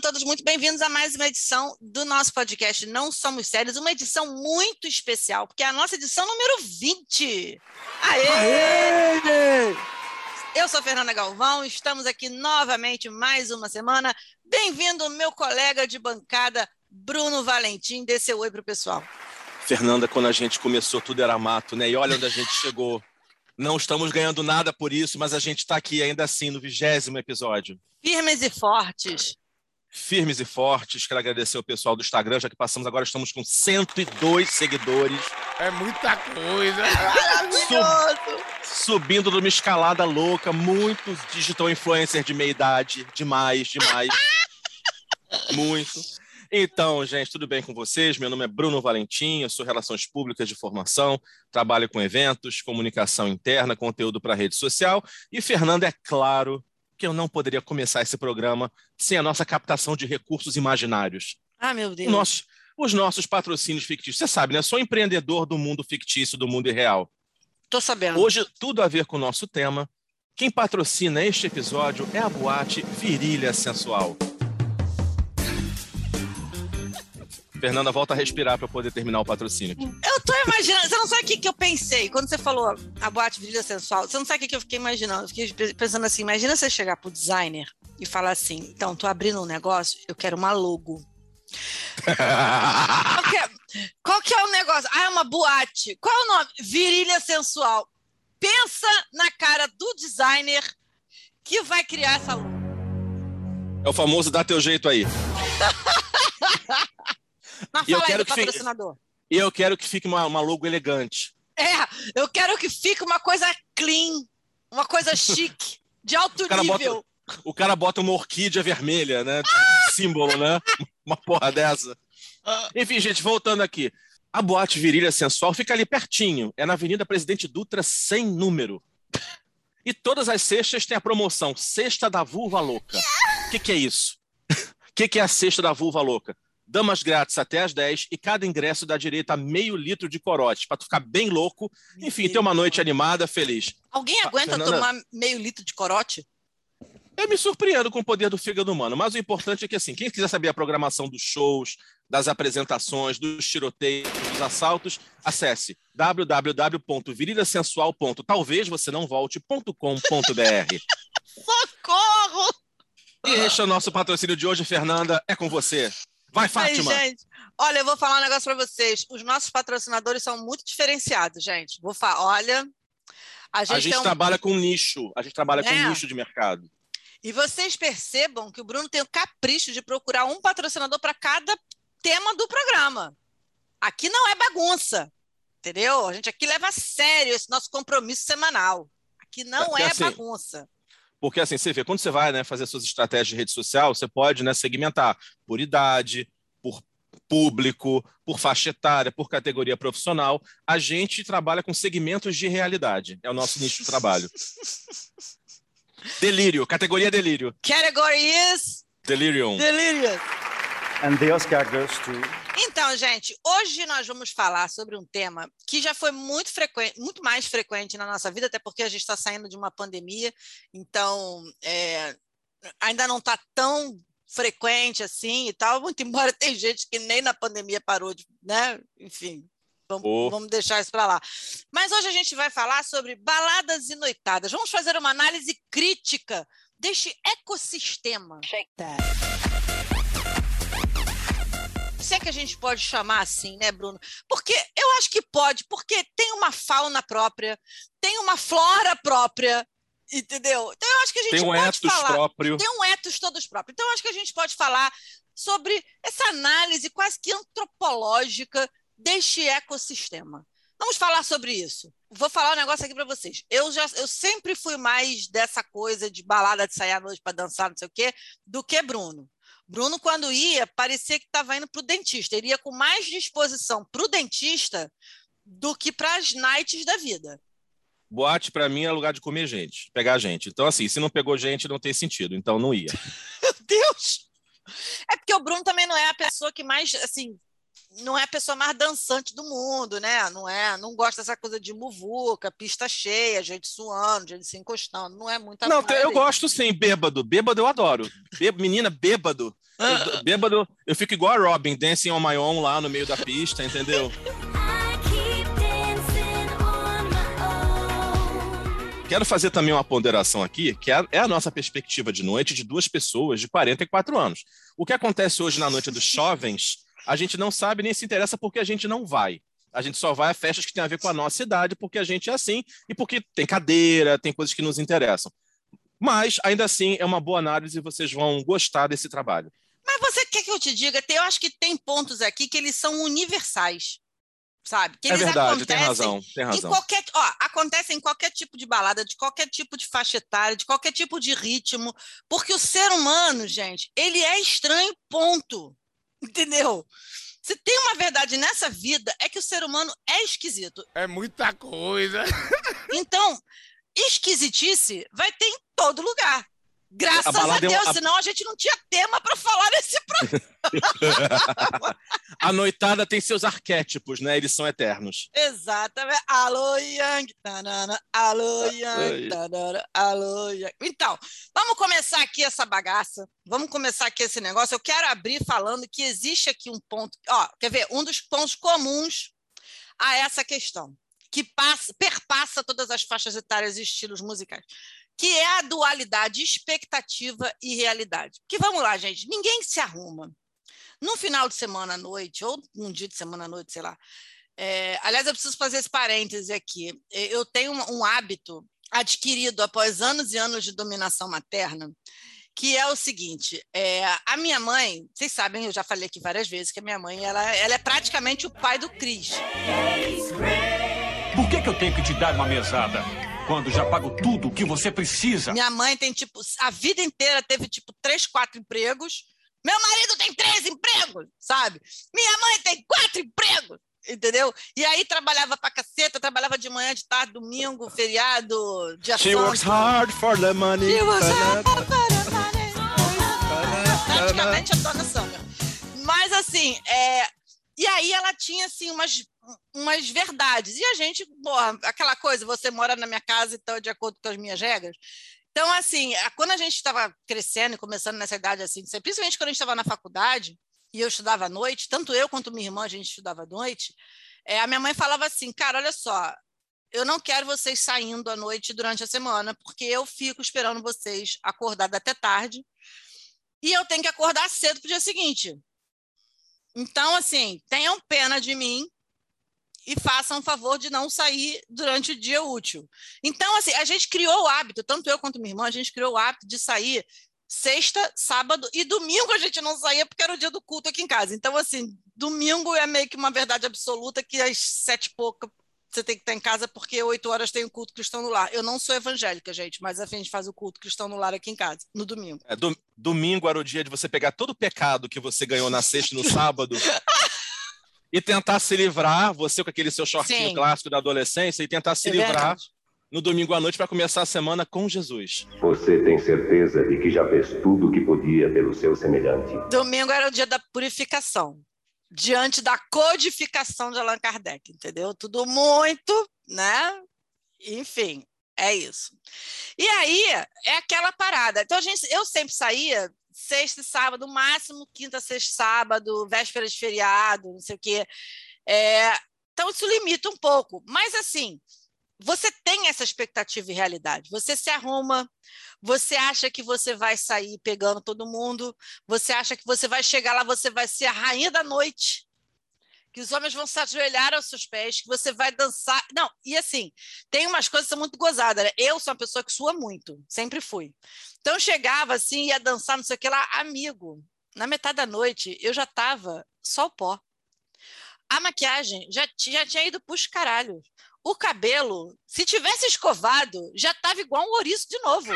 Sejam todos muito bem-vindos a mais uma edição do nosso podcast Não Somos Sérios, uma edição muito especial, porque é a nossa edição número 20. Aê! Aê! Eu sou Fernanda Galvão, estamos aqui novamente mais uma semana. Bem-vindo, meu colega de bancada, Bruno Valentim. Dê seu oi para o pessoal. Fernanda, quando a gente começou, tudo era mato, né? E olha onde a gente chegou. Não estamos ganhando nada por isso, mas a gente está aqui ainda assim no vigésimo episódio. Firmes e fortes. Firmes e fortes. Quero agradecer o pessoal do Instagram, já que passamos agora, estamos com 102 seguidores. É muita coisa. Sub, subindo numa escalada louca, muitos digital influencers de meia idade. Demais, demais. Muito. Então, gente, tudo bem com vocês? Meu nome é Bruno Valentim, eu sou Relações Públicas de Formação, trabalho com eventos, comunicação interna, conteúdo para rede social. E Fernando, é claro que eu não poderia começar esse programa sem a nossa captação de recursos imaginários. Ah, meu Deus. Nossos, os nossos patrocínios fictícios. Você sabe, né? Sou empreendedor do mundo fictício, do mundo irreal. Tô sabendo. Hoje, tudo a ver com o nosso tema. Quem patrocina este episódio é a boate Virilha Sensual. Fernanda, volta a respirar para poder terminar o patrocínio. Eu tô imaginando, você não sabe o que, que eu pensei quando você falou a boate virilha sensual. Você não sabe o que, que eu fiquei imaginando. Eu fiquei pensando assim: imagina você chegar pro designer e falar assim: então, tô abrindo um negócio, eu quero uma logo. qual, que é, qual que é o negócio? Ah, é uma boate. Qual é o nome? Virilha sensual. Pensa na cara do designer que vai criar essa logo. É o famoso dá teu jeito aí. Mas E eu fala aí quero do que fique- patrocinador. E eu quero que fique uma, uma logo elegante. É, eu quero que fique uma coisa clean, uma coisa chique, de alto cara nível. O cara bota uma orquídea vermelha, né? Símbolo, né? Uma porra dessa. Enfim, gente, voltando aqui. A boate Virilha Sensual fica ali pertinho. É na Avenida Presidente Dutra, sem número. E todas as sextas tem a promoção Sexta da Vulva Louca. O que, que é isso? O que, que é a Sexta da Vulva Louca? Damas grátis até às 10 e cada ingresso dá direito a meio litro de corote, pra tu ficar bem louco. Enfim, ter uma noite animada, feliz. Alguém aguenta Fernanda- tomar meio litro de corote? Eu me surpreendo com o poder do fígado humano, mas o importante é que, assim, quem quiser saber a programação dos shows, das apresentações, dos tiroteios, dos assaltos, acesse www.virilhasensual. Talvez você não volte.com.br. Socorro! E este é o nosso patrocínio de hoje, Fernanda. É com você. Vai, Aí, Fátima. gente, olha, eu vou falar um negócio para vocês. Os nossos patrocinadores são muito diferenciados, gente. Vou falar, olha, a gente, a gente tem um- trabalha com nicho. A gente trabalha É. com nicho de mercado. E vocês percebam que o Bruno tem o capricho de procurar um patrocinador para cada tema do programa. Aqui não é bagunça, entendeu? A gente aqui leva a sério esse nosso compromisso semanal. Aqui não Porque, é assim, bagunça. Porque assim, você vê, quando você vai né, fazer suas estratégias de rede social, você pode né, segmentar por idade, por público, por faixa etária, por categoria profissional. A gente trabalha com segmentos de realidade. É o nosso nicho de trabalho. Delírio, categoria delírio. Category is Delirium. delirious. And the Oscar goes to. Então, gente, hoje nós vamos falar sobre um tema que já foi muito frequente, muito mais frequente na nossa vida, até porque a gente está saindo de uma pandemia, então é, ainda não está tão frequente assim e tal, muito embora tem gente que nem na pandemia parou de, né? Enfim, vamos, Oh. vamos deixar isso para lá. Mas hoje a gente vai falar sobre baladas e noitadas. Vamos fazer uma análise crítica deste ecossistema. Se é que a gente pode chamar assim, né, Bruno? Porque eu acho que pode, porque tem uma fauna própria, tem uma flora própria, entendeu? Então eu acho que a gente Tem um pode ethos falar. próprio. Tem um ethos todos próprio. Então eu acho que a gente pode falar sobre essa análise quase que antropológica deste ecossistema. Vamos falar sobre isso. Vou falar um negócio aqui para vocês. Eu já, eu sempre fui mais dessa coisa de balada de sair à noite para dançar, não sei o quê, do que Bruno. Bruno, quando ia, parecia que estava indo para o dentista. Ele ia com mais disposição para o dentista do que para as nights da vida. Boate, pra mim, é lugar de comer gente, pegar gente. Então, assim, se não pegou gente, não tem sentido. Então, não ia. Meu Deus! É porque o Bruno também não é a pessoa que mais, assim, não é a pessoa mais dançante do mundo, né? Não é, não gosta dessa coisa de muvuca, pista cheia, gente suando, gente se encostando, não é muito Não, eu gosto sim, bêbado. Bêbado eu adoro. Bê, menina, bêbado. Eu, bêbado, eu fico igual a Robin, dancing on my own lá no meio da pista, entendeu? Quero fazer também uma ponderação aqui, que é, é a nossa perspectiva de noite de duas pessoas de 44 anos. O que acontece hoje na noite dos jovens, a gente não sabe nem se interessa porque a gente não vai. A gente só vai a festas que tem a ver com a nossa idade, porque a gente é assim e porque tem cadeira, tem coisas que nos interessam. Mas, ainda assim, é uma boa análise e vocês vão gostar desse trabalho. Mas você quer que eu te diga? Eu acho que tem pontos aqui que eles são universais sabe? Que é verdade, tem razão, tem razão. Em qualquer, ó, acontece em qualquer tipo de balada, de qualquer tipo de faixa etária, de qualquer tipo de ritmo, porque o ser humano, gente, ele é estranho, ponto. Entendeu? Se tem uma verdade nessa vida, é que o ser humano é esquisito. É muita coisa. Então, esquisitice vai ter em todo lugar. Graças a, a Deus, a... senão a gente não tinha tema para falar nesse programa. a noitada tem seus arquétipos, né? Eles são eternos. Exatamente. Alô, Yang. Tanana, alô, Yang. Tanana, alô, Yang. Então, vamos começar aqui essa bagaça. Vamos começar aqui esse negócio. Eu quero abrir falando que existe aqui um ponto. Ó, quer ver? Um dos pontos comuns a essa questão, que passa, perpassa todas as faixas etárias e estilos musicais que é a dualidade expectativa e realidade. Que vamos lá, gente, ninguém se arruma. No final de semana à noite, ou num dia de semana à noite, sei lá. É, aliás, eu preciso fazer esse parêntese aqui. É, eu tenho um, um hábito adquirido após anos e anos de dominação materna, que é o seguinte: é, a minha mãe, vocês sabem, eu já falei aqui várias vezes que a minha mãe ela, ela é praticamente o pai do Cris. Por que, que eu tenho que te dar uma mesada? Quando já pago tudo o que você precisa. Minha mãe tem, tipo, a vida inteira teve, tipo, três, quatro empregos. Meu marido tem três empregos, sabe? Minha mãe tem quatro empregos, entendeu? E aí trabalhava pra caceta, trabalhava de manhã, de tarde, domingo, feriado, dia She santo. works hard for the money. She works hard for the money. Praticamente a dona Sandra. Mas, assim, é... E aí ela tinha, assim, umas umas verdades. E a gente, porra, aquela coisa, você mora na minha casa, então de acordo com as minhas regras. Então, assim, quando a gente estava crescendo e começando nessa idade assim, principalmente quando a gente estava na faculdade, e eu estudava à noite, tanto eu quanto minha irmã, a gente estudava à noite, é, a minha mãe falava assim, cara, olha só, eu não quero vocês saindo à noite durante a semana, porque eu fico esperando vocês acordar até tarde, e eu tenho que acordar cedo para o dia seguinte. Então, assim, tenham pena de mim, e façam o favor de não sair durante o dia útil. Então, assim, a gente criou o hábito, tanto eu quanto minha irmã, a gente criou o hábito de sair sexta, sábado e domingo a gente não saía porque era o dia do culto aqui em casa. Então, assim, domingo é meio que uma verdade absoluta que às sete e pouca você tem que estar em casa porque oito horas tem o culto cristão no lar. Eu não sou evangélica, gente, mas a gente faz o culto cristão no lar aqui em casa, no domingo. É, do, domingo era o dia de você pegar todo o pecado que você ganhou na sexta e no sábado e tentar se livrar, você com aquele seu shortinho Sim. clássico da adolescência, e tentar se é livrar verdade. no domingo à noite para começar a semana com Jesus. Você tem certeza de que já fez tudo o que podia pelo seu semelhante? Domingo era o dia da purificação, diante da codificação de Allan Kardec, entendeu? Tudo muito, né? Enfim, é isso. E aí é aquela parada. Então a gente, eu sempre saía sexta e sábado, máximo quinta, sexta, sábado, véspera de feriado, não sei o quê. É, então, isso limita um pouco. Mas, assim, você tem essa expectativa e realidade. Você se arruma, você acha que você vai sair pegando todo mundo, você acha que você vai chegar lá, você vai ser a rainha da noite, que os homens vão se ajoelhar aos seus pés, que você vai dançar. Não, e assim, tem umas coisas que são muito gozadas. Né? Eu sou uma pessoa que sua muito, sempre fui. Então chegava assim, ia dançar, não sei o que lá, amigo. Na metade da noite, eu já estava só o pó. A maquiagem já, já tinha ido para os caralhos. O cabelo, se tivesse escovado, já estava igual um ouriço de novo.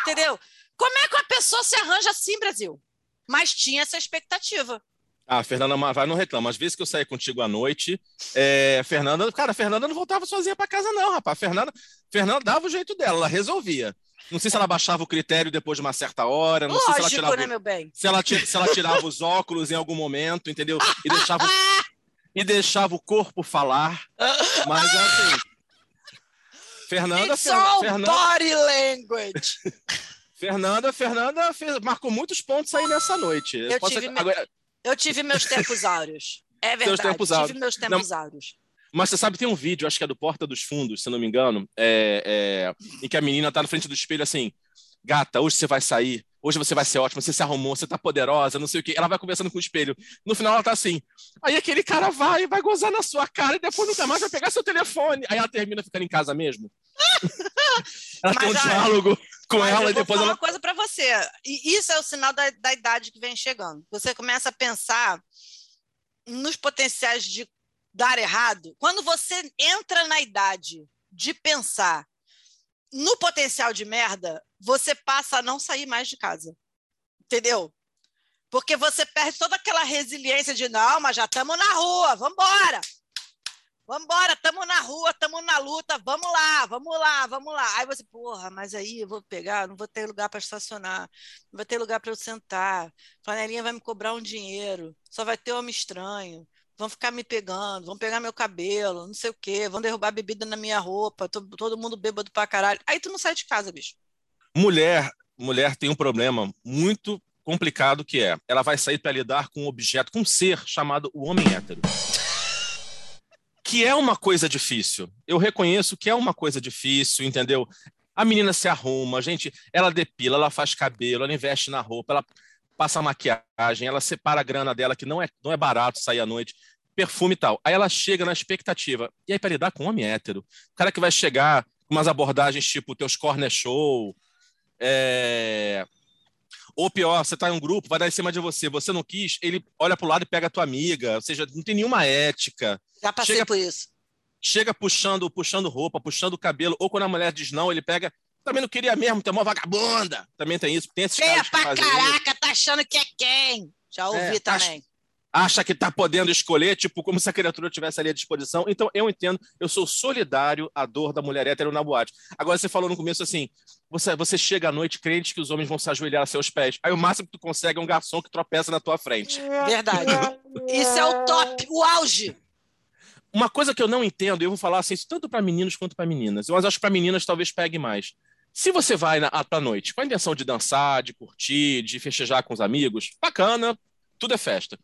Entendeu? Como é que uma pessoa se arranja assim, Brasil? Mas tinha essa expectativa. Ah, a Fernanda vai não reclama. Às vezes que eu saí contigo à noite, é, Fernanda, cara, a Fernanda não voltava sozinha para casa, não, rapaz. A Fernanda, Fernanda dava o jeito dela, ela resolvia. Não sei se ela baixava o critério depois de uma certa hora, não sei se ela Lógico, tirava, né, meu bem? se ela, se ela tirava os óculos em algum momento, entendeu? E deixava, e deixava o corpo falar. Mas assim. Fernanda, It's all Fernanda, body language. Fernanda, Fernanda fez- marcou muitos pontos aí nessa noite. Eu Posso- tive agora- Eu tive meus tempos áureos. É verdade, tempos tive áureos. meus tempos áureos. Mas você sabe, tem um vídeo, acho que é do Porta dos Fundos, se não me engano, é, é, em que a menina tá na frente do espelho assim: gata, hoje você vai sair, hoje você vai ser ótima, você se arrumou, você tá poderosa, não sei o quê. Ela vai conversando com o espelho. No final ela tá assim. Aí aquele cara vai, vai gozar na sua cara e depois nunca mais vai pegar seu telefone. Aí ela termina ficando em casa mesmo. ela tem um Mas, olha, diálogo com Mas ela e depois falar ela. uma coisa para você. E isso é o sinal da, da idade que vem chegando. Você começa a pensar nos potenciais de dar errado. Quando você entra na idade de pensar no potencial de merda, você passa a não sair mais de casa. Entendeu? Porque você perde toda aquela resiliência de não, mas já estamos na rua, vamos embora. Vamos embora, estamos na rua, estamos na luta, vamos lá, vamos lá, vamos lá. Aí você, porra, mas aí eu vou pegar, não vou ter lugar para estacionar, não vai ter lugar para eu sentar, flanelinha vai me cobrar um dinheiro, só vai ter homem estranho, vão ficar me pegando, vão pegar meu cabelo, não sei o quê, vão derrubar bebida na minha roupa, to- todo mundo bêbado pra caralho. Aí tu não sai de casa, bicho. Mulher, mulher tem um problema muito complicado que é, ela vai sair para lidar com um objeto, com um ser chamado o homem hétero. Que é uma coisa difícil. Eu reconheço que é uma coisa difícil, entendeu? A menina se arruma, gente, ela depila, ela faz cabelo, ela investe na roupa, ela passa maquiagem, ela separa a grana dela, que não é, não é barato sair à noite, perfume e tal. Aí ela chega na expectativa. E aí, para lidar com um homem hétero, o cara que vai chegar com umas abordagens tipo teus corner show, é... Ou pior, você tá em um grupo, vai dar em cima de você, você não quis, ele olha pro lado e pega a tua amiga, ou seja, não tem nenhuma ética. Já passei Chega- por isso. Chega puxando, puxando roupa, puxando o cabelo, ou quando a mulher diz não, ele pega, também não queria mesmo, tem uma vagabunda. Também tem isso, tem esses Feia pra fazem isso. caraca, tá achando que é quem? Já ouvi É, tá também. Acha que tá podendo escolher, tipo, como se a criatura tivesse ali à disposição. Então, eu entendo, eu sou solidário à dor da mulher hétero na boate. Agora, você falou no começo assim, você, você chega à noite crente que os homens vão se ajoelhar a seus pés. Aí o máximo que tu consegue é um garçom que tropeça na tua frente. Verdade. Isso é o top, o auge. Uma coisa que eu não entendo, e eu vou falar assim, isso tanto para meninos quanto para meninas, mas acho que para meninas talvez pegue mais. Se você vai na, à noite com a intenção de dançar, de curtir, de festejar com os amigos, bacana, tudo é festa.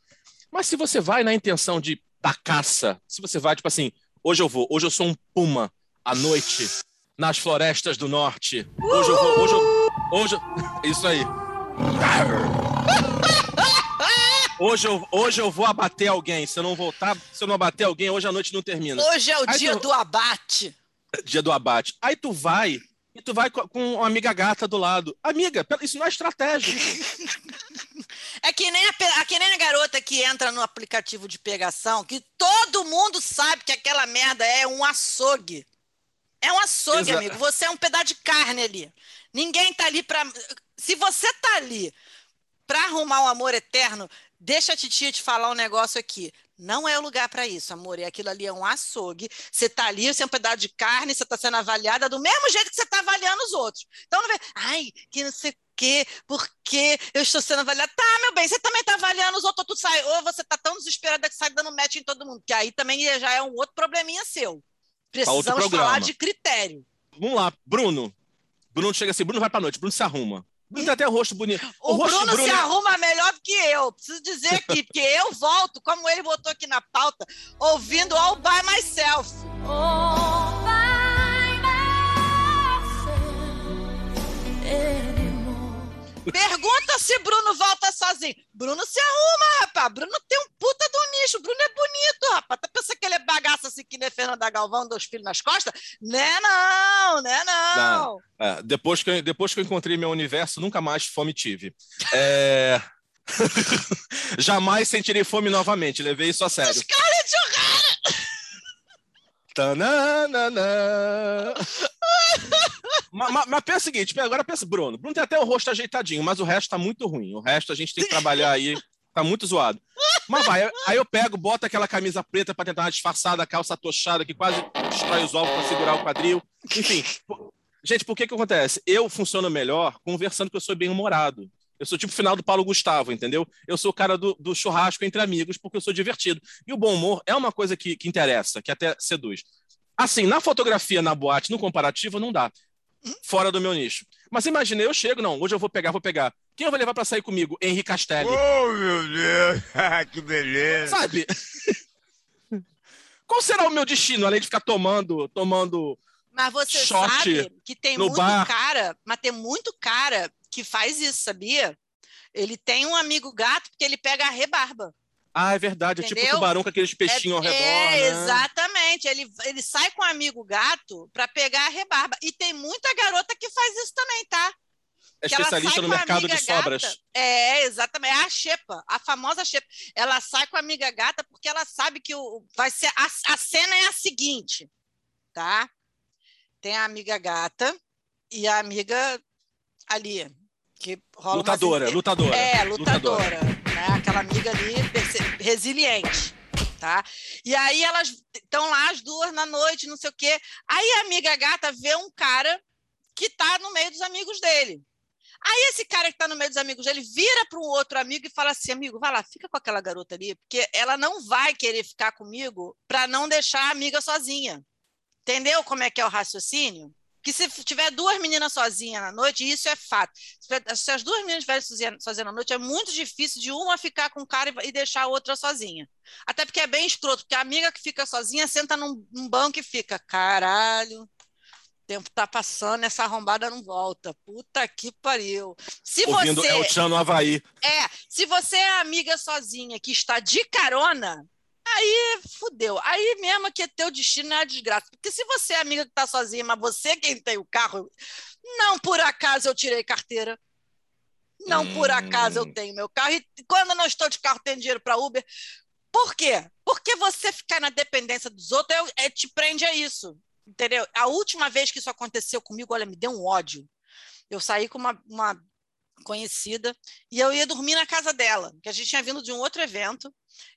Mas se você vai na intenção de da caça, se você vai, tipo assim, hoje eu vou, hoje eu sou um puma à noite nas florestas do norte. Hoje eu vou, hoje eu, hoje eu- isso aí. Hoje eu, hoje eu vou abater alguém. Se eu não voltar, se eu não abater alguém, hoje a noite não termina. Hoje é o Aí dia tu- do abate. Dia do abate. Aí tu vai e tu vai com com uma amiga gata do lado. Amiga, isso não é estratégia. É que nem a, é que nem a garota que entra no aplicativo de pegação, que todo mundo sabe que aquela merda é um açougue. É um açougue, Exa- amigo. Você é um pedaço de carne ali. Ninguém tá ali pra. Se você tá ali pra arrumar um amor eterno, deixa a titia te falar um negócio aqui. Não é o lugar pra isso, amor. E aquilo ali é um açougue. Você tá ali, você é um pedaço de carne, você tá sendo avaliada do mesmo jeito que você tá avaliando os outros. Então não vê, ai, que não sei o quê, porque eu estou sendo avaliada. Tá, meu bem, você também tá avaliando os outros, tu sai. Ou você tá tão desesperada que sai dando match em todo mundo, que aí também já é um outro probleminha seu. Precisamos falar de critério. Vamos lá, Bruno. Bruno chega assim, Bruno vai pra noite, Bruno se arruma. Bruno tem até o rosto bonito. O, rosto Bruno, Bruno se é- arruma melhor do que eu. Preciso dizer aqui, porque eu volto, como ele botou aqui na pauta, ouvindo All By Myself. Pergunta se Bruno volta sozinho. Bruno se arruma, rapaz. Bruno tem um puta do nicho. Bruno é bonito, rapaz. Tá pensando que ele é bagaço assim que nem Fernanda Galvão, dois filhos nas costas? Né não, né não. É, depois, que eu, depois que eu encontrei meu universo, nunca mais fome tive. É... Jamais sentirei fome novamente, levei isso a sério. Scarlett Johansson. Tananana. Mas, mas- mas pensa o seguinte, agora pensa, Bruno. Bruno tem até o rosto ajeitadinho, mas o resto tá muito ruim. O resto a gente tem que trabalhar aí, tá muito zoado. Mas vai, aí eu pego, boto aquela camisa preta para tentar uma disfarçada, a calça tochada que quase destrói os ovos para segurar o quadril. Enfim, Gente, por que que acontece? Eu funciono melhor conversando que eu sou bem-humorado. Eu sou tipo o final do Paulo Gustavo, entendeu? Eu sou o cara do, do churrasco entre amigos porque eu sou divertido. E o bom humor é uma coisa que, que interessa, que até seduz. Assim, na fotografia, na boate, no comparativo, não dá. Fora do meu nicho. Mas imagina, eu chego, não, hoje eu vou pegar, vou pegar. Quem eu vou levar pra sair comigo? Henrique Castelli. Oh, meu Deus! que beleza! Sabe? Qual será o meu destino, além de ficar tomando, tomando Mas você Shot sabe que tem muito bar. cara, mas tem muito cara que faz isso, sabia? Ele tem um amigo gato porque ele pega a rebarba. Ah, é verdade. É tipo Entendeu? tubarão com aqueles peixinhos ao redor. é, né? exatamente. Ele, ele sai com o amigo gato para pegar a rebarba. E tem muita garota que faz isso também, tá? É que especialista sai no mercado de sobras. gata. É, exatamente. É a xepa, a famosa xepa. Ela sai com a amiga gata porque ela sabe que o, vai ser. A, a cena é a seguinte, tá? Tem a amiga gata e a amiga ali, que rola Lutadora, inte- lutadora. É, lutadora. Né? Aquela amiga ali resiliente. Tá? E aí elas estão lá as duas na noite, não sei o quê. Aí a amiga gata vê um cara que tá no meio dos amigos dele. Aí esse cara que tá no meio dos amigos dele vira para um outro amigo e fala assim: amigo, vai lá, fica com aquela garota ali, porque ela não vai querer ficar comigo para não deixar a amiga sozinha. Entendeu como é que é o raciocínio? Que se tiver duas meninas sozinhas na noite, isso é fato. Se as duas meninas estiverem sozinhas na noite, é muito difícil de uma ficar com o cara e- deixar a outra sozinha. Até porque é bem escroto, porque a amiga que fica sozinha senta num, num banco e fica, caralho, o tempo tá passando, essa arrombada não volta. Puta que pariu. Se Ouvindo você El Chan no Havaí. é, se você é amiga sozinha que está de carona, aí fudeu. Aí mesmo que teu destino é a desgraça. Porque se você é amiga que está sozinha, mas você é quem tem o carro, não por acaso eu tirei carteira. Não por Hum. acaso eu tenho meu carro. E quando eu não estou de carro, tenho dinheiro para Uber. Por quê? Porque você ficar na dependência dos outros é, é- te prende a isso. Entendeu? A última vez que isso aconteceu comigo, olha, me deu um ódio. Eu saí com uma, uma conhecida e eu ia dormir na casa dela, que a gente tinha vindo de um outro evento,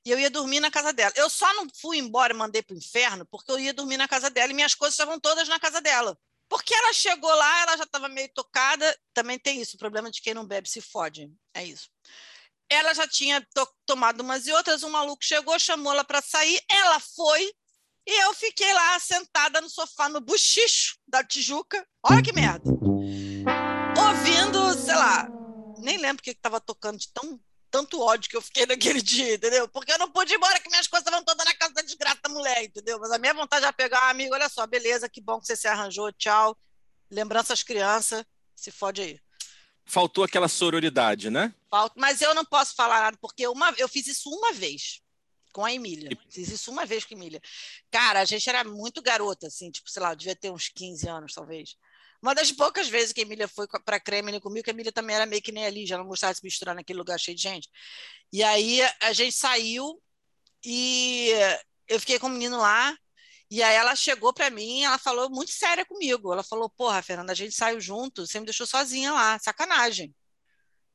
e eu ia dormir na casa dela. Eu só não fui embora e mandei para o inferno porque eu ia dormir na casa dela e minhas coisas estavam todas na casa dela. Porque ela chegou lá, ela já estava meio tocada, também tem isso, o problema de quem não bebe se fode, é isso. Ela já tinha to- tomado umas e outras, um maluco chegou, chamou ela para sair, ela foi, e eu fiquei lá sentada no sofá, no buchicho da Tijuca. Olha que merda! Sei lá, nem lembro o que estava tocando de tão, tanto ódio que eu fiquei naquele dia, entendeu? Porque eu não pude ir embora, que minhas coisas estavam todas na casa da desgraça da mulher, entendeu? Mas a minha vontade era pegar, ah, amigo, olha só, beleza, que bom que você se arranjou, tchau. Lembranças criança, se fode aí. Faltou aquela sororidade, né? Falta- Mas eu não posso falar nada, porque uma, eu fiz isso uma vez com a Emília. Fiz isso uma vez com a Emília. Cara, a gente era muito garota, assim, tipo, sei lá, eu devia ter uns 15 anos, talvez. Uma das poucas vezes que a Emília foi para Kremlin comigo, que a Emília também era meio que nem ali, já não gostava de se misturar naquele lugar cheio de gente. E aí a gente saiu e eu fiquei com o menino lá. E aí ela chegou para mim, ela falou muito séria comigo. Ela falou: Porra, Fernanda, a gente saiu junto, você me deixou sozinha lá, sacanagem.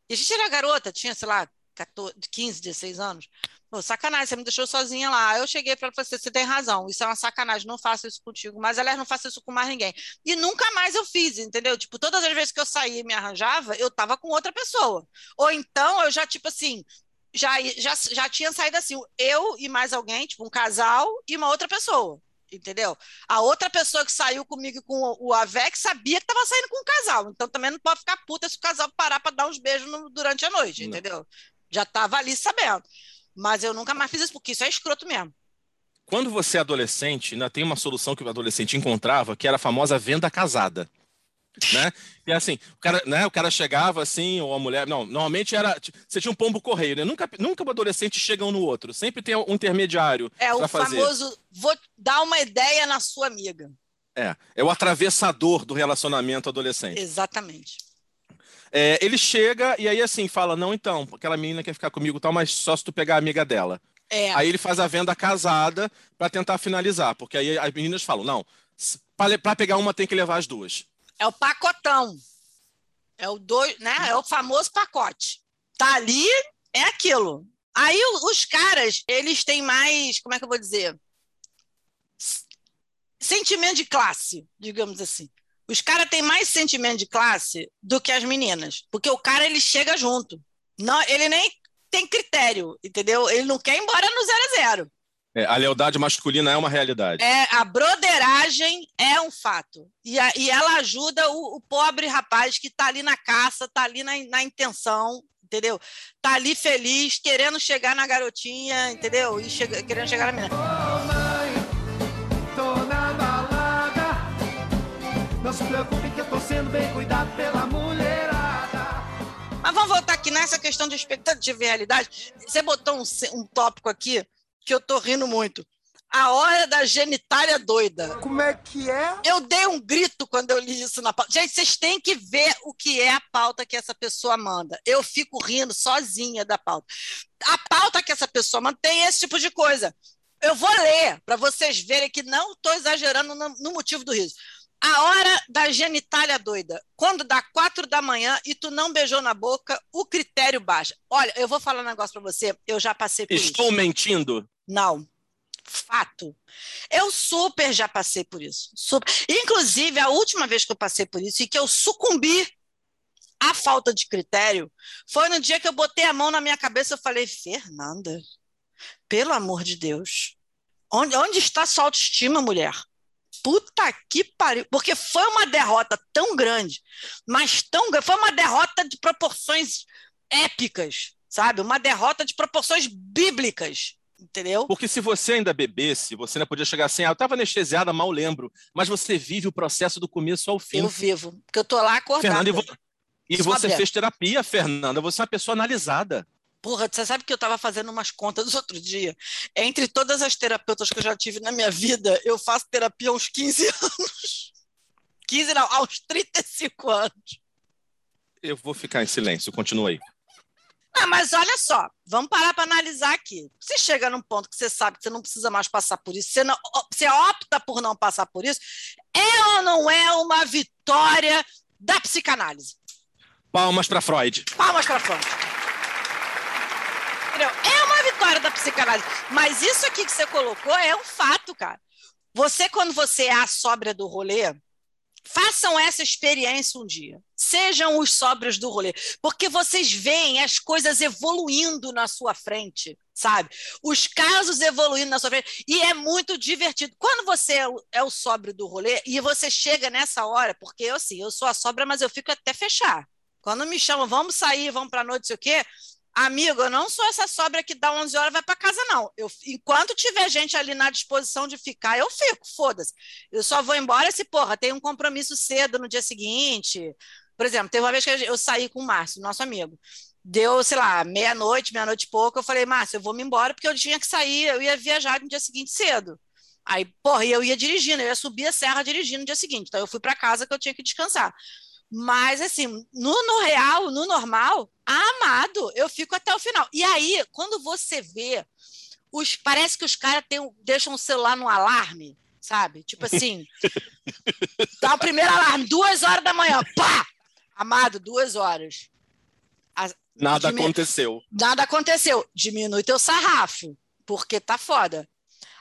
E a gente era garota, tinha, sei lá, 14, 15, 16 anos. Pô, sacanagem, você me deixou sozinha lá. Eu cheguei para ela e falei: Você tem razão, isso é uma sacanagem, não faço isso contigo. Mas, aliás, não faço isso com mais ninguém. E nunca mais eu fiz, entendeu? Tipo, todas as vezes que eu saía e me arranjava, eu tava com outra pessoa. Ou então eu já, tipo assim, já, já, já tinha saído assim, eu e mais alguém, tipo, um casal e uma outra pessoa. Entendeu? A outra pessoa que saiu comigo com o o Avec sabia que estava saindo com um casal. Então também não pode ficar puta se o casal parar para dar uns beijos no- durante a noite, Não. entendeu? Já estava ali sabendo. Mas eu nunca mais fiz isso, porque isso é escroto mesmo. Quando você é adolescente, ainda tem uma solução que o adolescente encontrava, que era a famosa venda casada. Né? E assim, o cara, né, o cara chegava assim, ou a mulher. Não, normalmente era. Você tinha um pombo correio, né? Nunca, nunca o adolescente chega um no outro. Sempre tem um intermediário É o fazer. famoso, vou dar uma ideia na sua amiga. É, é o atravessador do relacionamento adolescente. Exatamente. É, ele chega e aí assim fala: Não, então, aquela menina quer ficar comigo e tal, mas só se tu pegar a amiga dela. É, Aí ele faz a venda casada para tentar finalizar, porque aí as meninas falam: Não, para pegar uma tem que levar as duas. é o pacotão. É o dois, né? É o famoso pacote. Tá ali, é aquilo. Aí os caras, eles têm mais, como é que eu vou dizer? Sentimento de classe, digamos assim. Os caras têm mais sentimento de classe do que as meninas, porque o cara ele chega junto. Não, ele nem tem critério, entendeu? Ele não quer ir embora no zero a zero. É, a lealdade masculina é uma realidade. É, a broderagem é um fato. E, a, e ela ajuda o, o, pobre rapaz que está ali na caça, está ali na, na intenção, entendeu? Está ali feliz, querendo chegar na garotinha, entendeu? E chega, querendo chegar na menina. Se preocupe que eu tô sendo bem cuidado pela mulherada. Mas vamos voltar aqui nessa questão de expectativa e realidade. Você botou um, um tópico aqui que eu tô rindo muito. A hora da genitália doida. Como é que é? Eu dei um grito quando eu li isso na pauta. Gente, vocês têm que ver o que é a pauta que essa pessoa manda. Eu fico rindo sozinha da pauta. A pauta que essa pessoa manda tem esse tipo de coisa. Eu vou ler para vocês verem que não estou exagerando no, no motivo do riso. A hora da genitália doida. Quando dá quatro da manhã e tu não beijou na boca, o critério baixa. Olha, eu vou falar um negócio para você. Eu já passei por Estou isso. Estou mentindo? Não. Fato. Eu super já passei por isso. Super. Inclusive, a última vez que eu passei por isso e que eu sucumbi à falta de critério foi no dia que eu botei a mão na minha cabeça e falei, Fernanda, pelo amor de Deus, onde, onde está sua autoestima, mulher? Puta que pariu. Porque foi uma derrota tão grande, mas tão grande. Foi uma derrota de proporções épicas, sabe? Uma derrota de proporções bíblicas. Entendeu? Porque se você ainda bebesse, você ainda podia chegar assim, ah, eu estava anestesiada, mal lembro, mas você vive o processo do começo ao fim. Eu vivo, porque eu tô lá acordada. Fernanda, e, vo e você fez terapia, Fernanda, você é uma pessoa analisada. Porra, você sabe que eu estava fazendo umas contas outro dia. Entre todas as terapeutas que eu já tive na minha vida, eu faço terapia há uns 15 anos. 15 não, uns 35 anos. Eu vou ficar em silêncio, continue aí. Ah, mas olha só, vamos parar para analisar aqui. Você chega num ponto que você sabe que você não precisa mais passar por isso, você, não, você opta por não passar por isso, é ou não é uma vitória da psicanálise? Palmas para Freud. Palmas para Freud. É uma vitória da psicanálise. Mas isso aqui que você colocou é um fato, cara. Você, quando você é a sóbria do rolê, façam essa experiência um dia. Sejam os sóbrios do rolê. Porque vocês veem as coisas evoluindo na sua frente, sabe? Os casos evoluindo na sua frente. E é muito divertido. Quando você é o, é o sóbrio do rolê e você chega nessa hora, porque eu, assim, eu sou a sobra, mas eu fico até fechar. Quando me chamam, vamos sair, vamos para a noite, sei o quê, Amigo, eu não sou essa sobra que dá 11 horas vai para casa, não. Eu, enquanto tiver gente ali na disposição de ficar, eu fico, foda-se. Eu só vou embora se, porra, tem um compromisso cedo no dia seguinte. Por exemplo, teve uma vez que eu saí com o Márcio, nosso amigo. Deu, sei lá, meia-noite, meia-noite e pouco. Eu falei, Márcio, eu vou me embora porque eu tinha que sair, eu ia viajar no dia seguinte cedo. Aí, porra, eu ia dirigindo, eu ia subir a serra dirigindo no dia seguinte. Então, eu fui para casa que eu tinha que descansar. Mas, assim, no, no real, no normal, amado, eu fico até o final. E aí, quando você vê, os, parece que os caras deixam o celular no alarme, sabe? Tipo assim, dá o primeiro alarme, duas horas da manhã, pá! Amado, duas horas. A, nada aconteceu. Nada aconteceu. Diminui teu sarrafo, porque tá foda.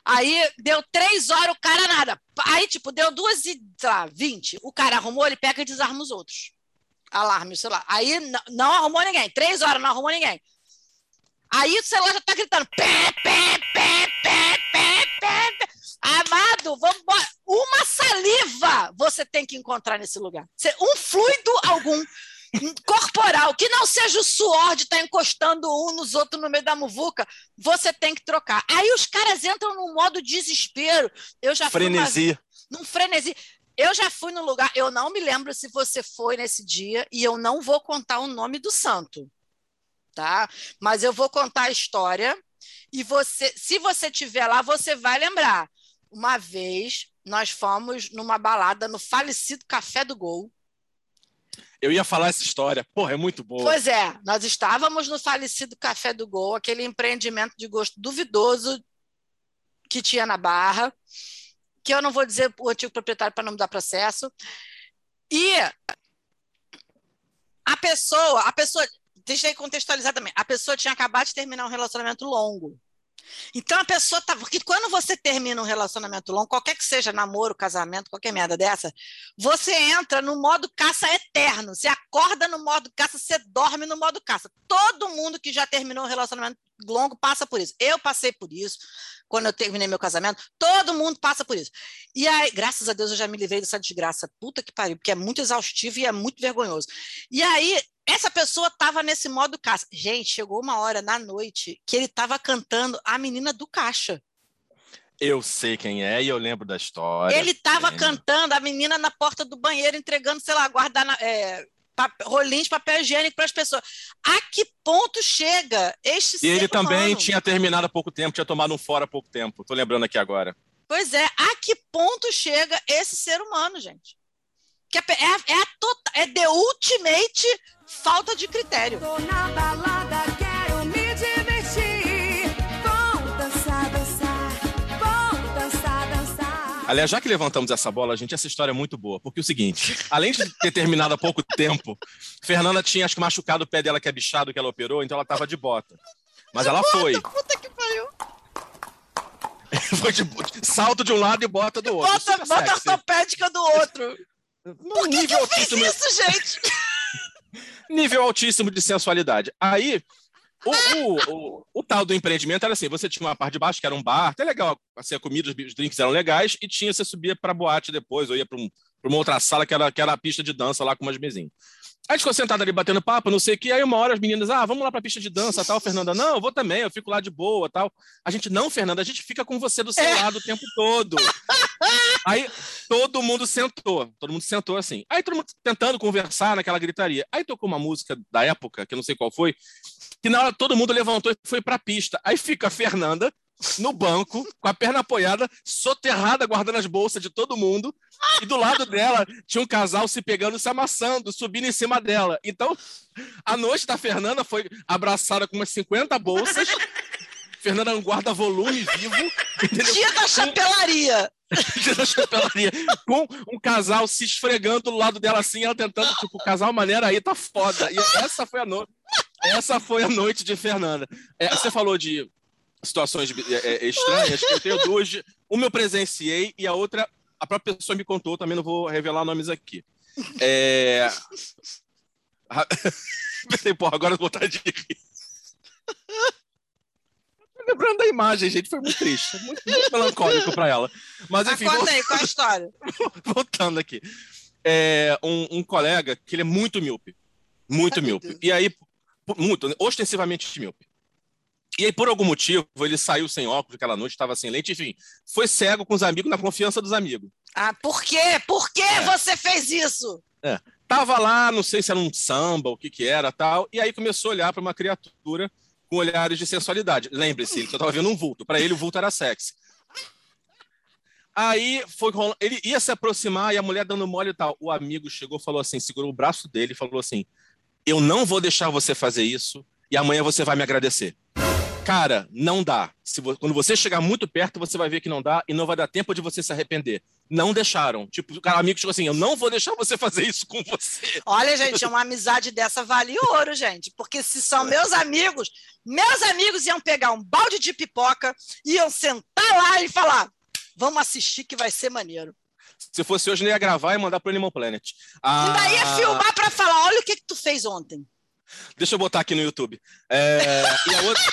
Aí deu três horas, o cara nada. Aí, tipo, deu duas e, sei lá, vinte. O cara arrumou, ele pega e desarma os outros. Alarme, sei lá. Aí não arrumou ninguém. Três horas não arrumou ninguém. Aí o celular já tá gritando. Pé, pé, pé, pé, pé, pé, pé. Amado, vamos Uma saliva você tem que encontrar nesse lugar. Um fluido algum corporal, que não seja o suor de estar tá encostando um nos outros no meio da muvuca, você tem que trocar. Aí os caras entram num modo desespero. Eu já frenesi. Uma, num frenesi. Eu já fui no lugar, eu não me lembro se você foi nesse dia e eu não vou contar o nome do santo, tá? Mas eu vou contar a história e você, se você tiver lá, você vai lembrar. Uma vez nós fomos numa balada no falecido Café do Gol eu ia falar essa história. Porra, é muito boa. Pois é, nós estávamos no falecido Café do Gol, aquele empreendimento de gosto duvidoso que tinha na Barra, que eu não vou dizer o antigo proprietário para não me dar processo. E a pessoa, a pessoa, deixa eu contextualizar também, a pessoa tinha acabado de terminar um relacionamento longo, Então a pessoa tá. Porque quando você termina um relacionamento longo, qualquer que seja namoro, casamento, qualquer merda dessa, você entra no modo caça eterno. Você acorda no modo caça, você dorme no modo caça. Todo mundo que já terminou um relacionamento longo passa por isso. Eu passei por isso quando eu terminei meu casamento. Todo mundo passa por isso. E aí, graças a Deus, eu já me livrei dessa desgraça. Puta que pariu, porque é muito exaustivo e é muito vergonhoso. E aí, essa pessoa estava nesse modo caça. Gente, chegou uma hora na noite que ele estava cantando a menina do caixa. Eu sei quem é e eu lembro da história. Ele estava cantando a menina na porta do banheiro, entregando, sei lá, guardar é, rolinhos de papel higiênico para as pessoas. A que ponto chega este E ele também humano? tinha terminado há pouco tempo, tinha tomado um fora há pouco tempo. Tô lembrando aqui agora. Pois é, a que ponto chega esse ser humano, gente? Que é, é, a- é a tota- é the ultimate falta de critério. Tô na balada, quero me divertir. Vou dançar, dançar. Vou dançar, dançar. Aliás, já que levantamos essa bola, gente, essa história é muito boa. Porque é o seguinte, além de ter terminado há pouco tempo, Fernanda tinha, acho que, machucado o pé dela, que é bichado, que ela operou, então ela tava de bota. Mas ela foi. Puta que pariu. Foi de salto de um lado e bota do outro. Bota, Super bota sexy. ortopédica do outro. Por que, que eu fiz isso, gente? Nível altíssimo de sensualidade. Aí, o, o, o, o tal do empreendimento era assim: você tinha uma parte de baixo, que era um bar, até legal, assim, a comida, os drinks eram legais, e tinha, você subia para boate depois, ou ia para um, pra uma outra sala, que era, que era a pista de dança lá com umas mesinhas. Aí a gente ficou sentado ali batendo papo, não sei o que. Aí uma hora as meninas, ah, vamos lá pra pista de dança tal. Fernanda, não, eu vou também, eu fico lá de boa tal. A gente, não, Fernanda, a gente fica com você do seu É. lado o tempo todo. Aí todo mundo sentou, todo mundo sentou assim. Aí todo mundo tentando conversar naquela gritaria. Aí tocou uma música da época, que eu não sei qual foi, que na hora todo mundo levantou e foi pra pista. Aí fica a Fernanda no banco, com a perna apoiada, soterrada, guardando as bolsas de todo mundo. E do lado dela tinha um casal se pegando, se amassando, subindo em cima dela. Então, a noite da Fernanda foi abraçada com umas 50 bolsas. Fernanda um guarda-volume vivo. entendeu? Dia da chapelaria. Dia da chapelaria, com um casal se esfregando do lado dela assim, ela tentando, tipo, o casal maneira aí tá foda. E essa foi a noite. Essa foi a noite de Fernanda. É, você falou de situações é, é, estranhas, eu tenho duas. Uma eu presenciei e a outra a própria pessoa me contou, também não vou revelar nomes aqui. É... Pensei, porra, agora eu vou vontade de rir. Lembrando da imagem, gente, foi muito triste, muito, muito melancólico para ela. Mas enfim, conta aí, qual a história? voltando aqui. É, um, um colega que ele é muito míope. Muito Ai, meu míope. E aí, muito, ostensivamente míope. E aí, por algum motivo, ele saiu sem óculos aquela noite, estava sem lente, enfim, foi cego com os amigos, na confiança dos amigos. Ah, por quê? Por que É. você fez isso? Tava lá, não sei se era um samba, o que que era, tal, e aí começou a olhar para uma criatura com olhares de sensualidade. Lembre-se, ele só estava vendo um vulto. Para ele, o vulto era sexy. Aí foi ele ia se aproximar e a mulher dando mole e tal. O amigo chegou, falou assim, segurou o braço dele e falou assim: "Eu não vou deixar você fazer isso e amanhã você vai me agradecer". Cara, não dá. Se quando você chegar muito perto, você vai ver que não dá e não vai dar tempo de você se arrepender. Não deixaram. Tipo, o cara amigo chegou assim: "Eu não vou deixar você fazer isso com você". Olha, gente, uma amizade dessa vale ouro, gente. Porque se são meus amigos, meus amigos iam pegar um balde de pipoca, iam sentar lá e falar: vamos assistir que vai ser maneiro. Se fosse hoje, ele ia gravar e mandar pro Animal Planet. Ah, Ainda ia filmar para falar: olha o que, que tu fez ontem. Deixa eu botar aqui no YouTube. É, e, a outra...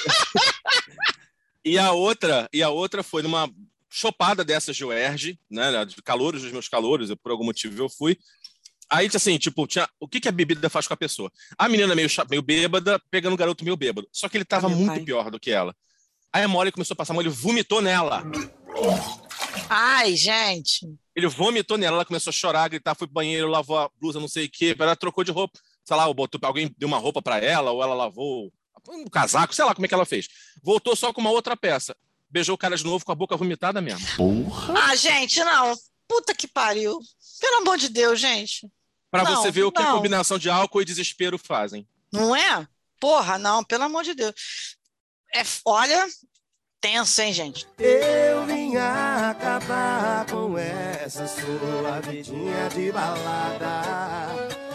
e a outra, e a outra foi numa chopada dessas de UERJ, né, de calouros dos meus calouros, eu, por algum motivo eu fui. Aí, assim, tipo, tinha, o que, que a bebida faz com a pessoa? A menina meio, meio bêbada, pegando o garoto meio bêbado. Só que ele tava muito pai. pior do que ela. Aí a Molly começou a passar mal, ele vomitou nela. Ai, gente. Ele vomitou nela, ela começou a chorar, gritar, foi pro banheiro, lavou a blusa, não sei o quê, ela trocou de roupa. Sei lá, ou botou, alguém deu uma roupa para ela, ou ela lavou um casaco, sei lá como é que ela fez. Voltou só com uma outra peça. Beijou o cara de novo com a boca vomitada mesmo. Ah, gente, não. Puta que pariu. Pelo amor de Deus, gente. Para você ver o que a não. combinação de álcool e desespero fazem. Não é? Porra, não, pelo amor de Deus. É, olha, tenso, hein, gente? Eu vim acabar com essa sua vidinha de balada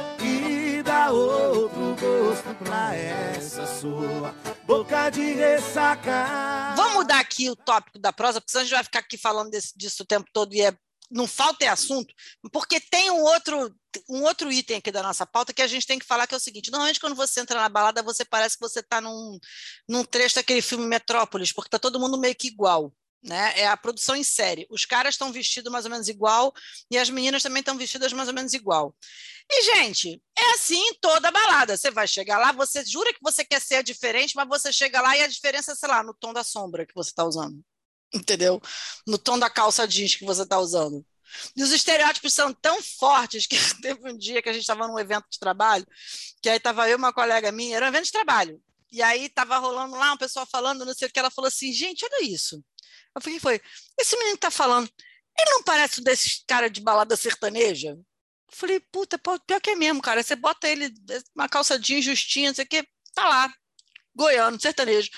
dar outro gosto pra essa sua boca de ressaca. Vamos mudar aqui o tópico da prosa, porque senão a gente vai ficar aqui falando desse- disso o tempo todo e é, não falta é assunto, porque tem um outro, um outro item aqui da nossa pauta que a gente tem que falar, que é o seguinte: normalmente, quando você entra na balada, você parece que você está num, num trecho daquele filme Metrópolis, porque está todo mundo meio que igual. Né? É a produção em série. Os caras estão vestidos mais ou menos igual e as meninas também estão vestidas mais ou menos igual. E, gente, é assim toda balada. Você vai chegar lá, você jura que você quer ser diferente, mas você chega lá e a diferença é, sei lá, no tom da sombra que você está usando. Entendeu? No tom da calça jeans que você está usando. E os estereótipos são tão fortes que teve um dia que a gente estava num evento de trabalho, que aí estava eu e uma colega minha, era um evento de trabalho. E aí estava rolando lá, um pessoal falando, não sei o que, ela falou assim, gente, olha isso. Eu falei, "O que foi? Esse menino que tá falando, ele não parece um desses cara de balada sertaneja? Eu falei, puta, pô, pior que é mesmo, cara. Você bota ele, uma calça jeans justinha, não sei o que, tá lá, goiano, sertanejo.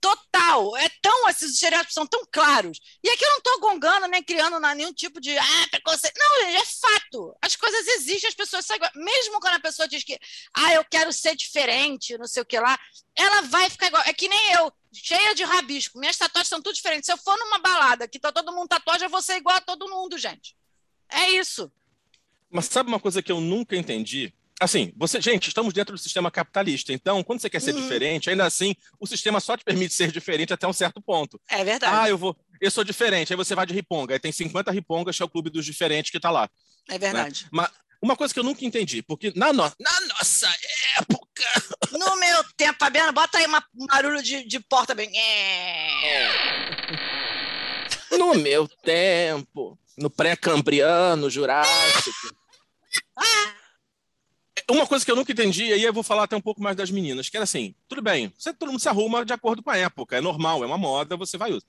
Total, é tão, esses estereótipos são tão claros. E aqui eu não estou gongando, nem criando nenhum tipo de ah, preconceito. Não, é fato. As coisas existem, as pessoas são iguais. Mesmo quando a pessoa diz que ah, eu quero ser diferente, não sei o que lá, ela vai ficar igual. É que nem eu, cheia de rabisco. Minhas tatuagens são tudo diferentes. Se eu for numa balada que tá todo mundo tatuagem, eu vou ser igual a todo mundo, gente. É isso. Mas sabe uma coisa que eu nunca entendi? Assim, você, gente, estamos dentro do sistema capitalista, então quando você quer ser Uhum. diferente, ainda assim, o sistema só te permite ser diferente até um certo ponto. É verdade. Ah, eu vou, eu sou diferente, aí você vai de riponga, aí tem 50 ripongas, que é o clube dos diferentes que tá lá. É verdade. Mas uma coisa que eu nunca entendi, porque na, no, na nossa época, No meu tempo, Fabiano, bota aí uma- um barulho de, de porta bem. É. no meu tempo, no pré-cambriano, jurássico. Uma coisa que eu nunca entendi, e aí eu vou falar até um pouco mais das meninas, que era assim, tudo bem, você, todo mundo se arruma de acordo com a época, é normal, é uma moda, você vai usar.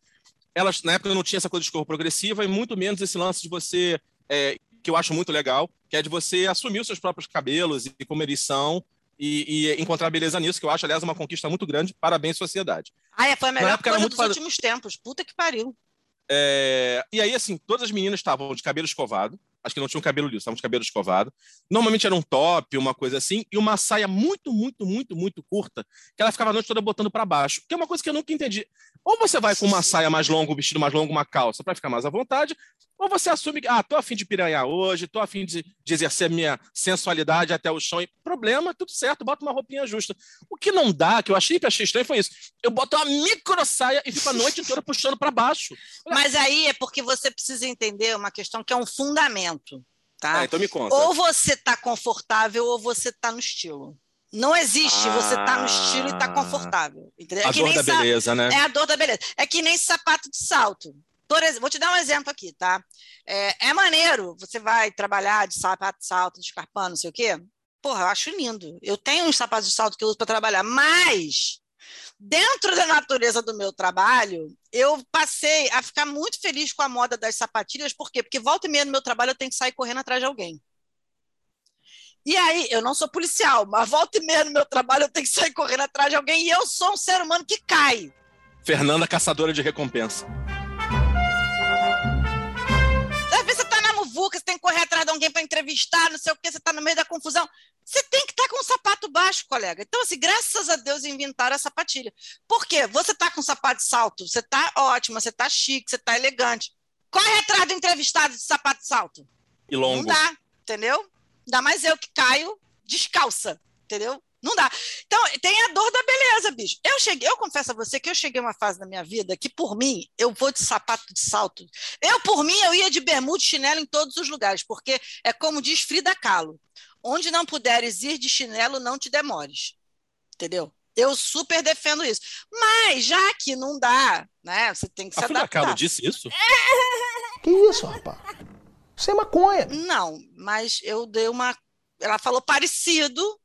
Elas, na época, não tinha essa coisa de cor progressiva e muito menos esse lance de você, é, que eu acho muito legal, que é de você assumir os seus próprios cabelos e como eles são e, e encontrar beleza nisso, que eu acho, aliás, uma conquista muito grande. Parabéns, sociedade. Ah, foi a melhor coisa muito dos últimos tempos. Puta que pariu. É, e aí, assim, todas as meninas estavam de cabelo escovado. Acho que não tinham cabelo liso, estavam de cabelo escovado. Normalmente era um top, uma coisa assim, e uma saia muito, muito, muito, muito curta, que ela ficava a noite toda botando para baixo. Que é uma coisa que eu nunca entendi. Ou você vai com uma saia mais longa, um vestido mais longo, uma calça, para ficar mais à vontade, ou você assume que, ah, tô afim de piranhar hoje, tô afim de, de exercer minha sensualidade até o chão. E problema, tudo certo, bota uma roupinha justa. O que não dá, que eu achei que achei estranho, foi isso. Eu boto uma micro saia e fico a noite inteira puxando para baixo. Mas aí é porque você precisa entender uma questão que é um fundamento, tá? Ah, então me conta. Ou você está confortável ou você está no estilo. Não existe você tá no estilo e tá Ah. confortável. Entendeu? É A que dor nem da sa- beleza, né? É a dor da beleza. É que nem sapato de salto. Por vou te dar um exemplo aqui, tá? É, é maneiro, você vai trabalhar de sapato salto, de escarpão, não sei o quê. Porra, eu acho lindo. Eu tenho uns sapatos de salto que eu uso para trabalhar, mas dentro da natureza do meu trabalho, eu passei a ficar muito feliz com a moda das sapatilhas, por quê? Porque volta e meia no meu trabalho eu tenho que sair correndo atrás de alguém. E aí, eu não sou policial, mas volta e meia no meu trabalho eu tenho que sair correndo atrás de alguém e eu sou um ser humano que cai. Fernanda Caçadora de Recompensa. Alguém para entrevistar, não sei o que, você tá no meio da confusão. Você tem que estar com o sapato baixo, colega. Então, assim, graças a Deus inventaram a sapatilha. Por quê? Você tá com sapato de salto, você tá ótima, você tá chique, você tá elegante. Corre atrás do entrevistado de sapato de salto. E longo. Não dá, entendeu? Ainda mais eu que caio descalça, entendeu? Não dá. Então, tem a dor da beleza, bicho. Eu cheguei, eu confesso a você que eu cheguei a uma fase da minha vida que, por mim, eu vou de sapato de salto. Eu, por mim, eu ia de bermuda e chinelo em todos os lugares, porque é como diz Frida Kahlo: onde não puderes ir de chinelo, não te demores. Entendeu? Eu super defendo isso. Mas, já que não dá, né? Você tem que se A Frida. Kahlo disse isso? Que isso, rapaz? Isso é maconha. Não, mas eu dei uma. Ela falou parecido,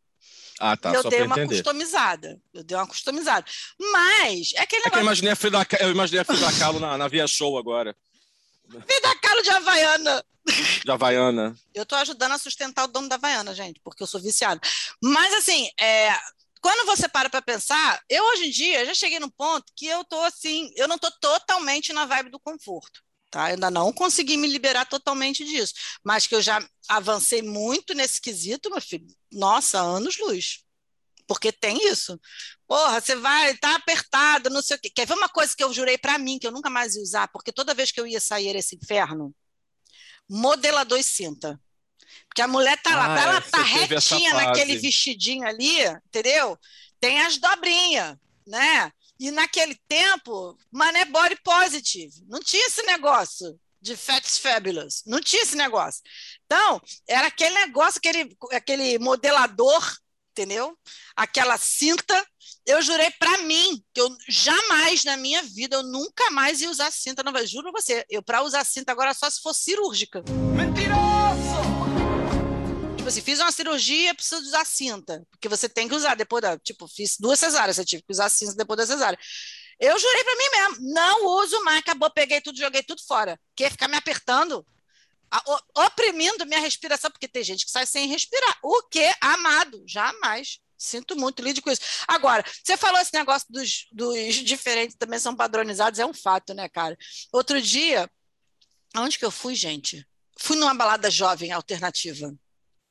Ah, tá. eu só dei uma entender. customizada. Eu dei uma customizada. Mas é aquele É que eu negócio imaginei a Frida, eu imaginei a Frida Kahlo na, na Via Show agora, da Calo de Havaiana. de Havaiana. Eu tô ajudando a sustentar o dono da Havaiana, gente, porque eu sou viciada. Mas assim, é, quando você para para pensar, eu hoje em dia já cheguei num ponto que eu tô assim, eu não tô totalmente na vibe do conforto. Tá? Eu ainda não consegui me liberar totalmente disso, mas que eu já avancei muito nesse quesito, meu filho. Nossa, anos luz. porque tem isso. Porra, você vai, tá apertado, não sei o quê. Quer ver uma coisa que eu jurei pra mim, que eu nunca mais ia usar, porque toda vez que eu ia sair era esse inferno? Modelador e cinta. Porque a mulher tá lá, Ah, ela é, tá teve essa retinha naquele vestidinho ali, entendeu? Tem as dobrinhas, né? E naquele tempo, mané body positive. Não tinha esse negócio de Fats Fabulous. Não tinha esse negócio. Então, era aquele negócio, aquele, aquele modelador, entendeu? Aquela cinta. Eu jurei pra mim que eu jamais na minha vida, eu nunca mais ia usar cinta. Não, juro pra você. Eu, pra usar cinta agora, só se for cirúrgica. Tipo assim, fiz uma cirurgia, preciso usar cinta. Porque você tem que usar depois da. Tipo, fiz duas cesáreas, você tive que usar cinta depois da cesárea. Eu jurei pra mim mesmo, não uso mais, acabou, peguei tudo, joguei tudo fora. Quer ficar me apertando, oprimindo minha respiração, porque tem gente que sai sem respirar. O que? Amado, jamais. Sinto muito, lide com isso. Agora, você falou esse negócio dos, dos diferentes também são padronizados, é um fato, né, cara? Outro dia, aonde que eu fui, gente? Fui numa balada jovem alternativa.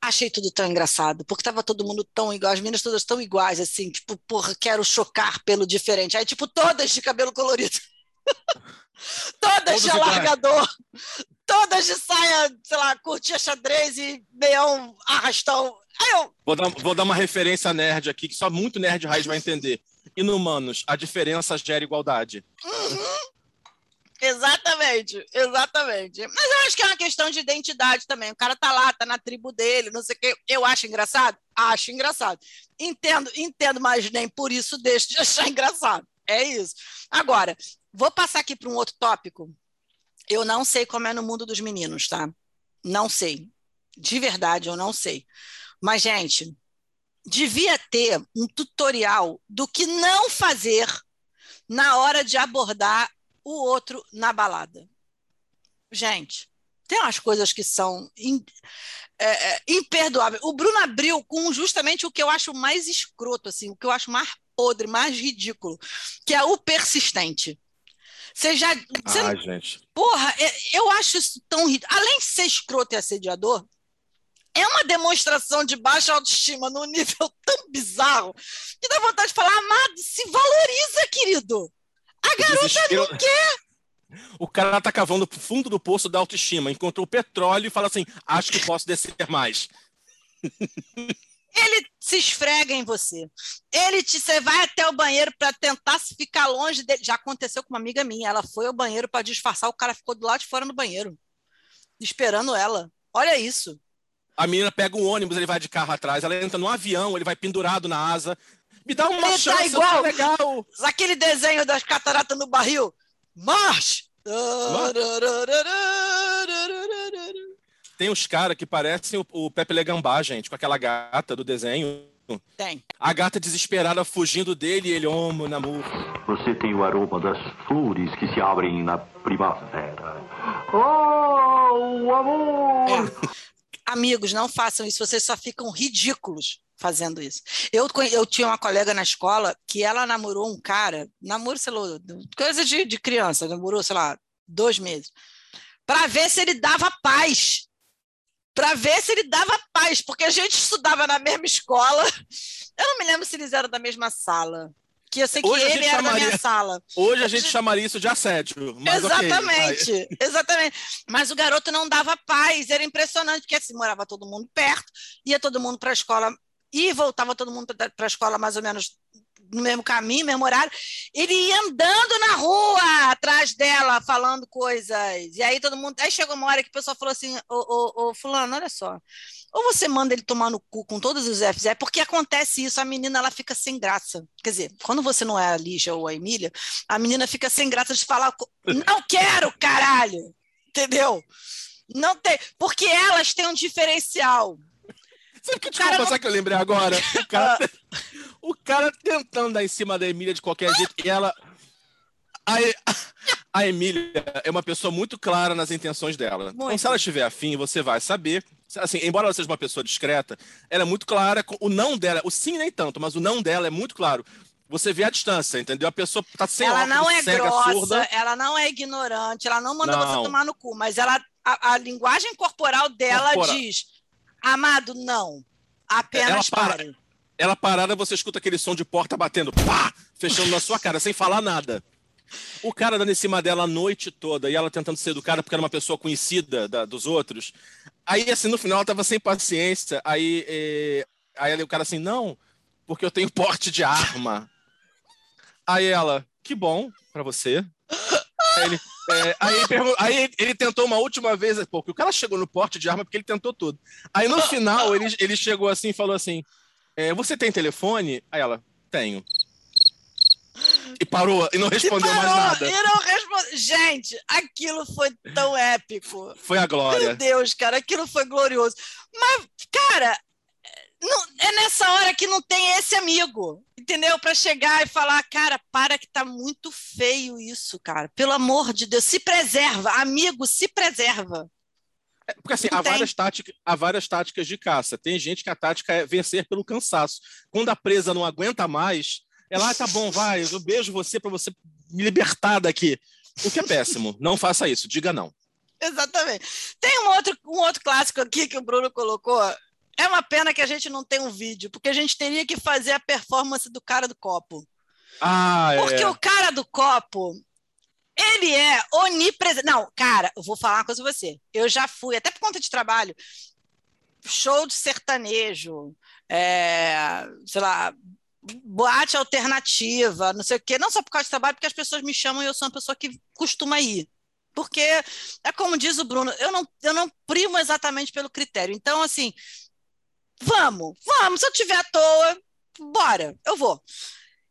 Achei tudo tão engraçado, porque tava todo mundo tão igual, as meninas todas tão iguais, assim, tipo, porra, quero chocar pelo diferente. Aí, tipo, todas de cabelo colorido. todas Todos de iguais. alargador, todas de saia, sei lá, curtia xadrez e meião arrastão. Aí eu, Vou dar, vou dar uma referência nerd aqui, que só muito nerd raiz vai entender. Inumanos, a diferença gera igualdade. Exatamente, exatamente. Mas eu acho que é uma questão de identidade também. O cara tá lá, tá na tribo dele, não sei o quê. Eu acho engraçado? Acho engraçado. Entendo, entendo, mas nem por isso deixo de achar engraçado. É isso. Agora, vou passar aqui para um outro tópico. Eu não sei como é no mundo dos meninos, tá? Não sei. De verdade, eu não sei. Mas, gente, devia ter um tutorial do que não fazer na hora de abordar o outro na balada. Gente, tem umas coisas que são in- é, é, imperdoáveis. O Bruno abriu com justamente o que eu acho mais escroto, assim, o que eu acho mais podre, mais ridículo, que é o persistente. Você já. Você, Ai, gente. Porra, é- eu acho isso tão ridículo. Além de ser escroto e assediador, é uma demonstração de baixa autoestima num nível tão bizarro que dá vontade de falar, amado, se valoriza, querido. A garota Desespero- não quer. O cara tá cavando pro fundo do poço da autoestima, encontrou petróleo e fala assim: acho que posso descer mais. Ele se esfrega em você. Ele te, você vai até o banheiro para tentar se ficar longe dele. Já aconteceu com uma amiga minha. Ela foi ao banheiro para disfarçar, o cara ficou do lado de fora no banheiro, esperando ela. Olha isso. A menina pega um ônibus, ele vai de carro atrás, ela entra num avião, ele vai pendurado na asa. Me dá uma Ele tá chance, igual. tá legal. Aquele desenho das cataratas no barril. March! Tem uns caras que parecem o, o Pepe Legambá, gente, com aquela gata do desenho. Tem. A gata desesperada fugindo dele e ele, oh, meu amor. Você tem o aroma das flores que se abrem na primavera. Oh, o amor! Amigos, não façam isso, vocês só ficam ridículos fazendo isso. Eu, eu tinha uma colega na escola que ela namorou um cara, namoro, sei lá, coisa de, de criança, namorou, sei lá, dois meses, para ver se ele dava paz. Para ver se ele dava paz, porque a gente estudava na mesma escola. Eu não me lembro se eles eram da mesma sala. Que eu sei que Hoje ele era da minha chamaria- sala. Hoje a gente chamaria isso de assédio. Exatamente, exatamente. Mas o garoto não dava paz, era impressionante, porque assim, morava todo mundo perto, ia todo mundo para a escola e voltava todo mundo para a escola mais ou menos no mesmo caminho, mesmo horário. Ele ia andando na rua atrás dela, falando coisas. E aí todo mundo. Aí chegou uma hora que o pessoal falou assim: ô, ô, ô, Fulano, olha só. Ou você manda ele tomar no cu com todos os Fs, é porque acontece isso, a menina ela fica sem graça. Quer dizer, quando você não é a Lígia ou a Emília, a menina fica sem graça de falar, não quero, caralho! Entendeu? Não tem, porque elas têm um diferencial. Sabe que, cara desculpa, não- sabe que eu lembrei agora? O cara, o cara tentando dar em cima da Emília de qualquer jeito e ela. A, a Emília é uma pessoa muito clara nas intenções dela. Então, se ela estiver afim, você vai saber. Assim, embora ela seja uma pessoa discreta, ela é muito clara. O não dela, o sim nem tanto, mas o não dela é muito claro. Você vê a distância, entendeu? A pessoa tá sem ela óculos, não é cega, grossa, surda. ela não é ignorante, ela não manda Não. você tomar no cu, mas ela, a, a linguagem corporal dela Corpora- diz: amado, não. Apenas Ela para-. Ela parada, você escuta aquele som de porta batendo, pá, fechando na sua cara, sem falar nada. O cara dando em cima dela a noite toda e ela tentando ser educada porque era uma pessoa conhecida da- dos outros. Aí, assim, no final ela tava sem paciência. Aí, eh, aí o cara assim, não, porque eu tenho porte de arma. Aí ela, que bom pra você. Aí ele, é, aí aí ele tentou uma última vez, pô, que o cara chegou no porte de arma porque ele tentou tudo. Aí no final ele, ele chegou assim e falou assim: é, Você tem telefone? Aí ela, tenho. E parou e não respondeu mais Parou nada. E não respondeu. Gente, aquilo foi tão épico. Foi a Meu glória. Deus, cara, aquilo foi glorioso. Mas, cara, não- é nessa hora que não tem esse amigo, entendeu? Pra chegar e falar, cara, para que tá muito feio isso, cara. Pelo amor de Deus, se preserva, amigo, se preserva. Porque assim, há várias, táticas, há várias táticas de caça. Tem gente que a tática é vencer pelo cansaço. Quando a presa não aguenta mais, ela, ah, tá bom, vai, eu beijo você pra você me libertar daqui. O que é péssimo. Não faça isso, diga não. Exatamente. Tem um outro, um outro clássico aqui que o Bruno colocou. É uma pena que a gente não tem um vídeo, porque a gente teria que fazer a performance do cara do copo. Ah, Porque é. o cara do copo, ele é onipresente. Não, cara, eu vou falar uma coisa pra você. Eu já fui, até por conta de trabalho, show de sertanejo, é, sei lá, boate alternativa, não sei o quê. Não só por causa de trabalho, porque as pessoas me chamam e eu sou uma pessoa que costuma ir. Porque é como diz o Bruno, eu não, eu não primo exatamente pelo critério. Então, assim, vamos, vamos. Se eu tiver à toa, bora, eu vou.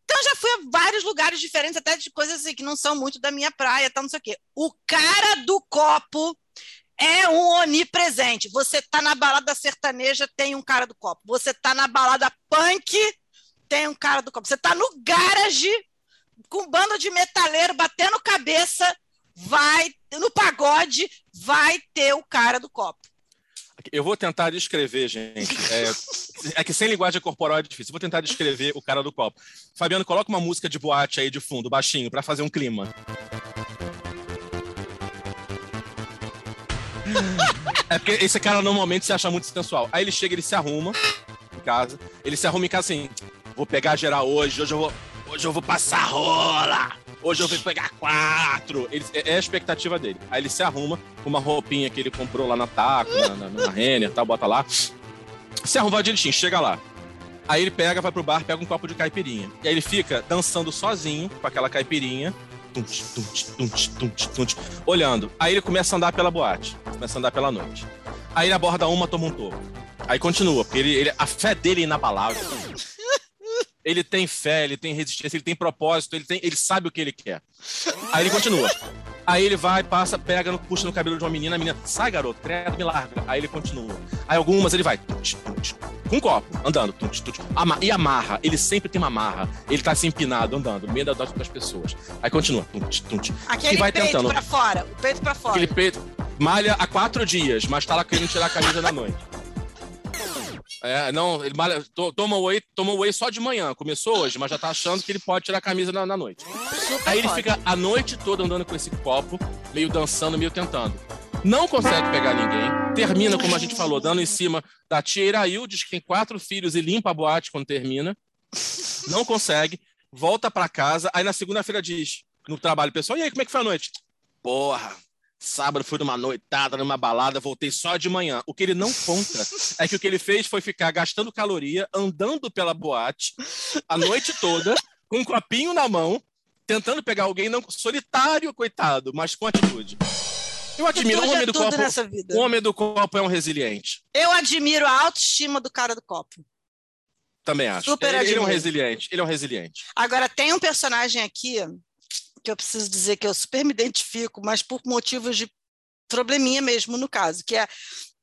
Então, já fui a vários lugares diferentes, até de coisas assim, que não são muito da minha praia, tal, não sei o quê. O cara do copo é um onipresente. Você tá na balada sertaneja, tem um cara do copo. Você tá na balada punk, tem um cara do copo. Você tá no garage, com um bando de metaleiro batendo cabeça, vai, no pagode, vai ter o cara do copo. Eu vou tentar descrever, gente. É, é que sem linguagem corporal é difícil. Eu vou tentar descrever o cara do copo. Fabiano, coloca uma música de boate aí de fundo, baixinho, pra fazer um clima. É porque esse cara normalmente se acha muito sensual. Aí ele chega, ele se arruma em casa. Ele se arruma em casa assim: vou pegar geral hoje, hoje eu vou, hoje eu vou passar rola. Hoje eu vou pegar quatro. Ele, é é a expectativa dele. Aí ele se arruma com uma roupinha que ele comprou lá na Taco, na, na, na Renner, tal, bota lá. Se arruma vai direitinho, chega lá. Aí ele pega, vai pro bar, pega um copo de caipirinha. E aí ele fica dançando sozinho com aquela caipirinha. Tunch, tunch, tunch, olhando. Aí ele começa a andar pela boate. Começa a andar pela noite. Aí ele aborda uma, toma um topo. Aí continua, porque ele, ele- a fé dele é inabalável. Ele tem fé, ele tem resistência, ele tem propósito, ele, tem, ele sabe o que ele quer. Aí ele continua. Aí ele vai, passa, pega, puxa no cabelo de uma menina, a menina, sai garoto, credo, me larga. Aí ele continua. Aí algumas ele vai, tunch, tunch, com um copo, andando, tunch, ama- e amarra, ele sempre tem uma amarra. Ele tá assim empinado, andando, no meio das, das pessoas. Aí continua, tunch, tunch. Aquele e vai peito tentando. pra fora, o peito pra fora. Aquele peito malha há quatro dias, mas tá lá querendo tirar a camisa da noite. É, não, ele malha, to- toma whey, toma whey só de manhã. Começou hoje, mas já tá achando que ele pode tirar a camisa na, na noite. Super Aí ele pode. fica a noite toda andando com esse copo, meio dançando, meio tentando. Não consegue pegar ninguém. Termina, como a gente falou, dando em cima da tia Iraildes, que tem quatro filhos e limpa a boate quando termina. Não consegue. Volta pra casa. Aí na segunda-feira diz, no trabalho pessoal, e aí, como é que foi a noite? Porra, sábado fui numa noitada, numa balada, voltei só de manhã. O que ele não conta é que o que ele fez foi ficar gastando caloria, andando pela boate a noite toda, com um copinho na mão, tentando pegar alguém não solitário, coitado, mas com atitude. Eu admiro o homem do copo. O homem do copo é um resiliente. Eu admiro a autoestima do cara do copo. Também acho. Super ele, ele é um admiro. resiliente. Ele é um resiliente. Agora, tem um personagem aqui que eu preciso dizer que eu super me identifico, mas por motivos de probleminha mesmo, no caso, que é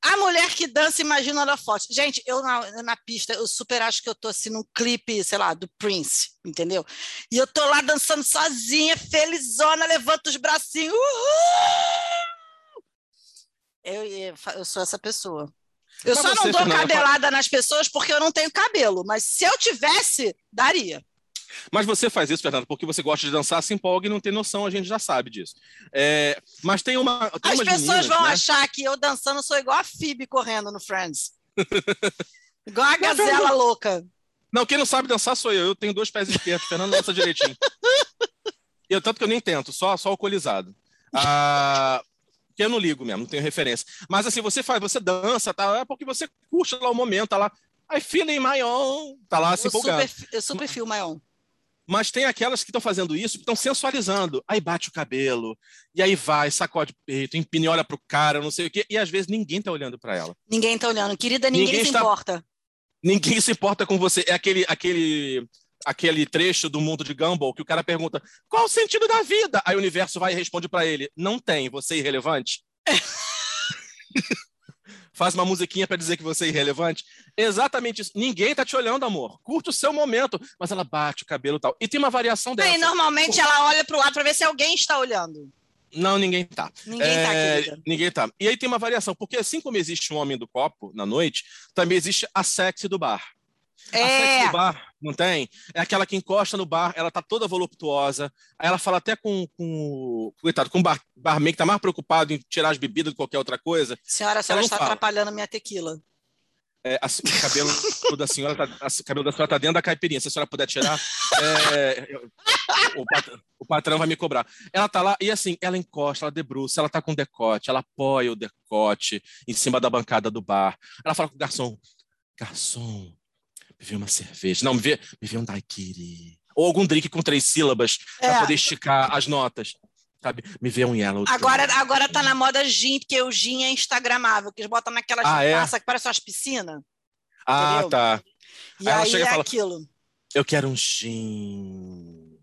a mulher que dança imagina ela forte. Gente, eu na, na pista, eu super acho que eu tô assim num clipe, sei lá, do Prince, entendeu? E eu tô lá dançando sozinha, felizona, levanto os bracinhos. Uhul! Eu, eu, sou essa pessoa. Eu Mas só não dou cadelada nas pessoas porque eu não tenho cabelo, mas se eu tivesse, daria. Mas você faz isso, Fernando, porque você gosta de dançar, se empolga e não tem noção, a gente já sabe disso. É, mas tem uma. Tem As pessoas meninas, vão né? achar que eu dançando sou igual a Phoebe correndo no Friends. igual a Não, gazela Fernanda. louca. Não, quem não sabe dançar sou eu. Eu tenho dois pés esquerdos, Fernando dança direitinho. Eu, tanto que eu nem tento, só, só alcoolizado. Ah, que eu não ligo mesmo, não tenho referência. Mas assim, você faz, você dança, tá? É porque você curte lá o momento, tá lá. I feeling my own. Tá lá se Eu empolgando. super, eu super fio maior. Mas tem aquelas que estão fazendo isso, que estão sensualizando. Aí bate o cabelo, e aí vai, sacode o peito, empina e olha pro cara, não sei o quê. E às vezes ninguém tá olhando para ela. Ninguém tá olhando. Querida, ninguém, Ninguém se está- importa. Ninguém se importa com você. É aquele, aquele, aquele trecho do mundo de Gumball que o cara pergunta: qual o sentido da vida? Aí o universo vai e responde para ele: não tem, você é irrelevante. Faz uma musiquinha para dizer que você é irrelevante. Exatamente isso. Ninguém tá te olhando, amor. Curte o seu momento. Mas ela bate o cabelo e tal. E tem uma variação. Aí, normalmente ela olha pro lado pra ver se alguém está olhando. Não, ninguém tá. Ninguém tá, É, querida. Ninguém tá. E aí tem uma variação, porque assim como existe um homem do copo na noite, também existe a sexy do bar. A sexy É. bar, não tem? É aquela que encosta no bar, ela tá toda voluptuosa, aí ela fala até com, com o- coitado, com o bar, barman que tá mais preocupado em tirar as bebidas do que qualquer outra coisa. Senhora, a senhora está fala. atrapalhando a minha tequila. É, a- o cabelo da senhora tá, a- cabelo da senhora tá dentro da caipirinha. Se a senhora puder tirar, é, eu- o, pat- o patrão vai me cobrar. Ela tá lá e assim, ela encosta, ela debruça, ela tá com decote, ela apoia o decote em cima da bancada do bar. Ela fala com o garçom: garçom, me vê uma cerveja. Não, me vê, me vê um daiquiri. Ou algum drink com três sílabas É. para poder esticar as notas. Sabe? Me vê um yellow. Agora, agora tá na moda gin, porque o gin é instagramável, que eles botam naquelas Ah, é? que parecem umas piscinas. Ah, entendeu? tá. E Aí ela aí, chega e é fala- aquilo. eu quero um gin.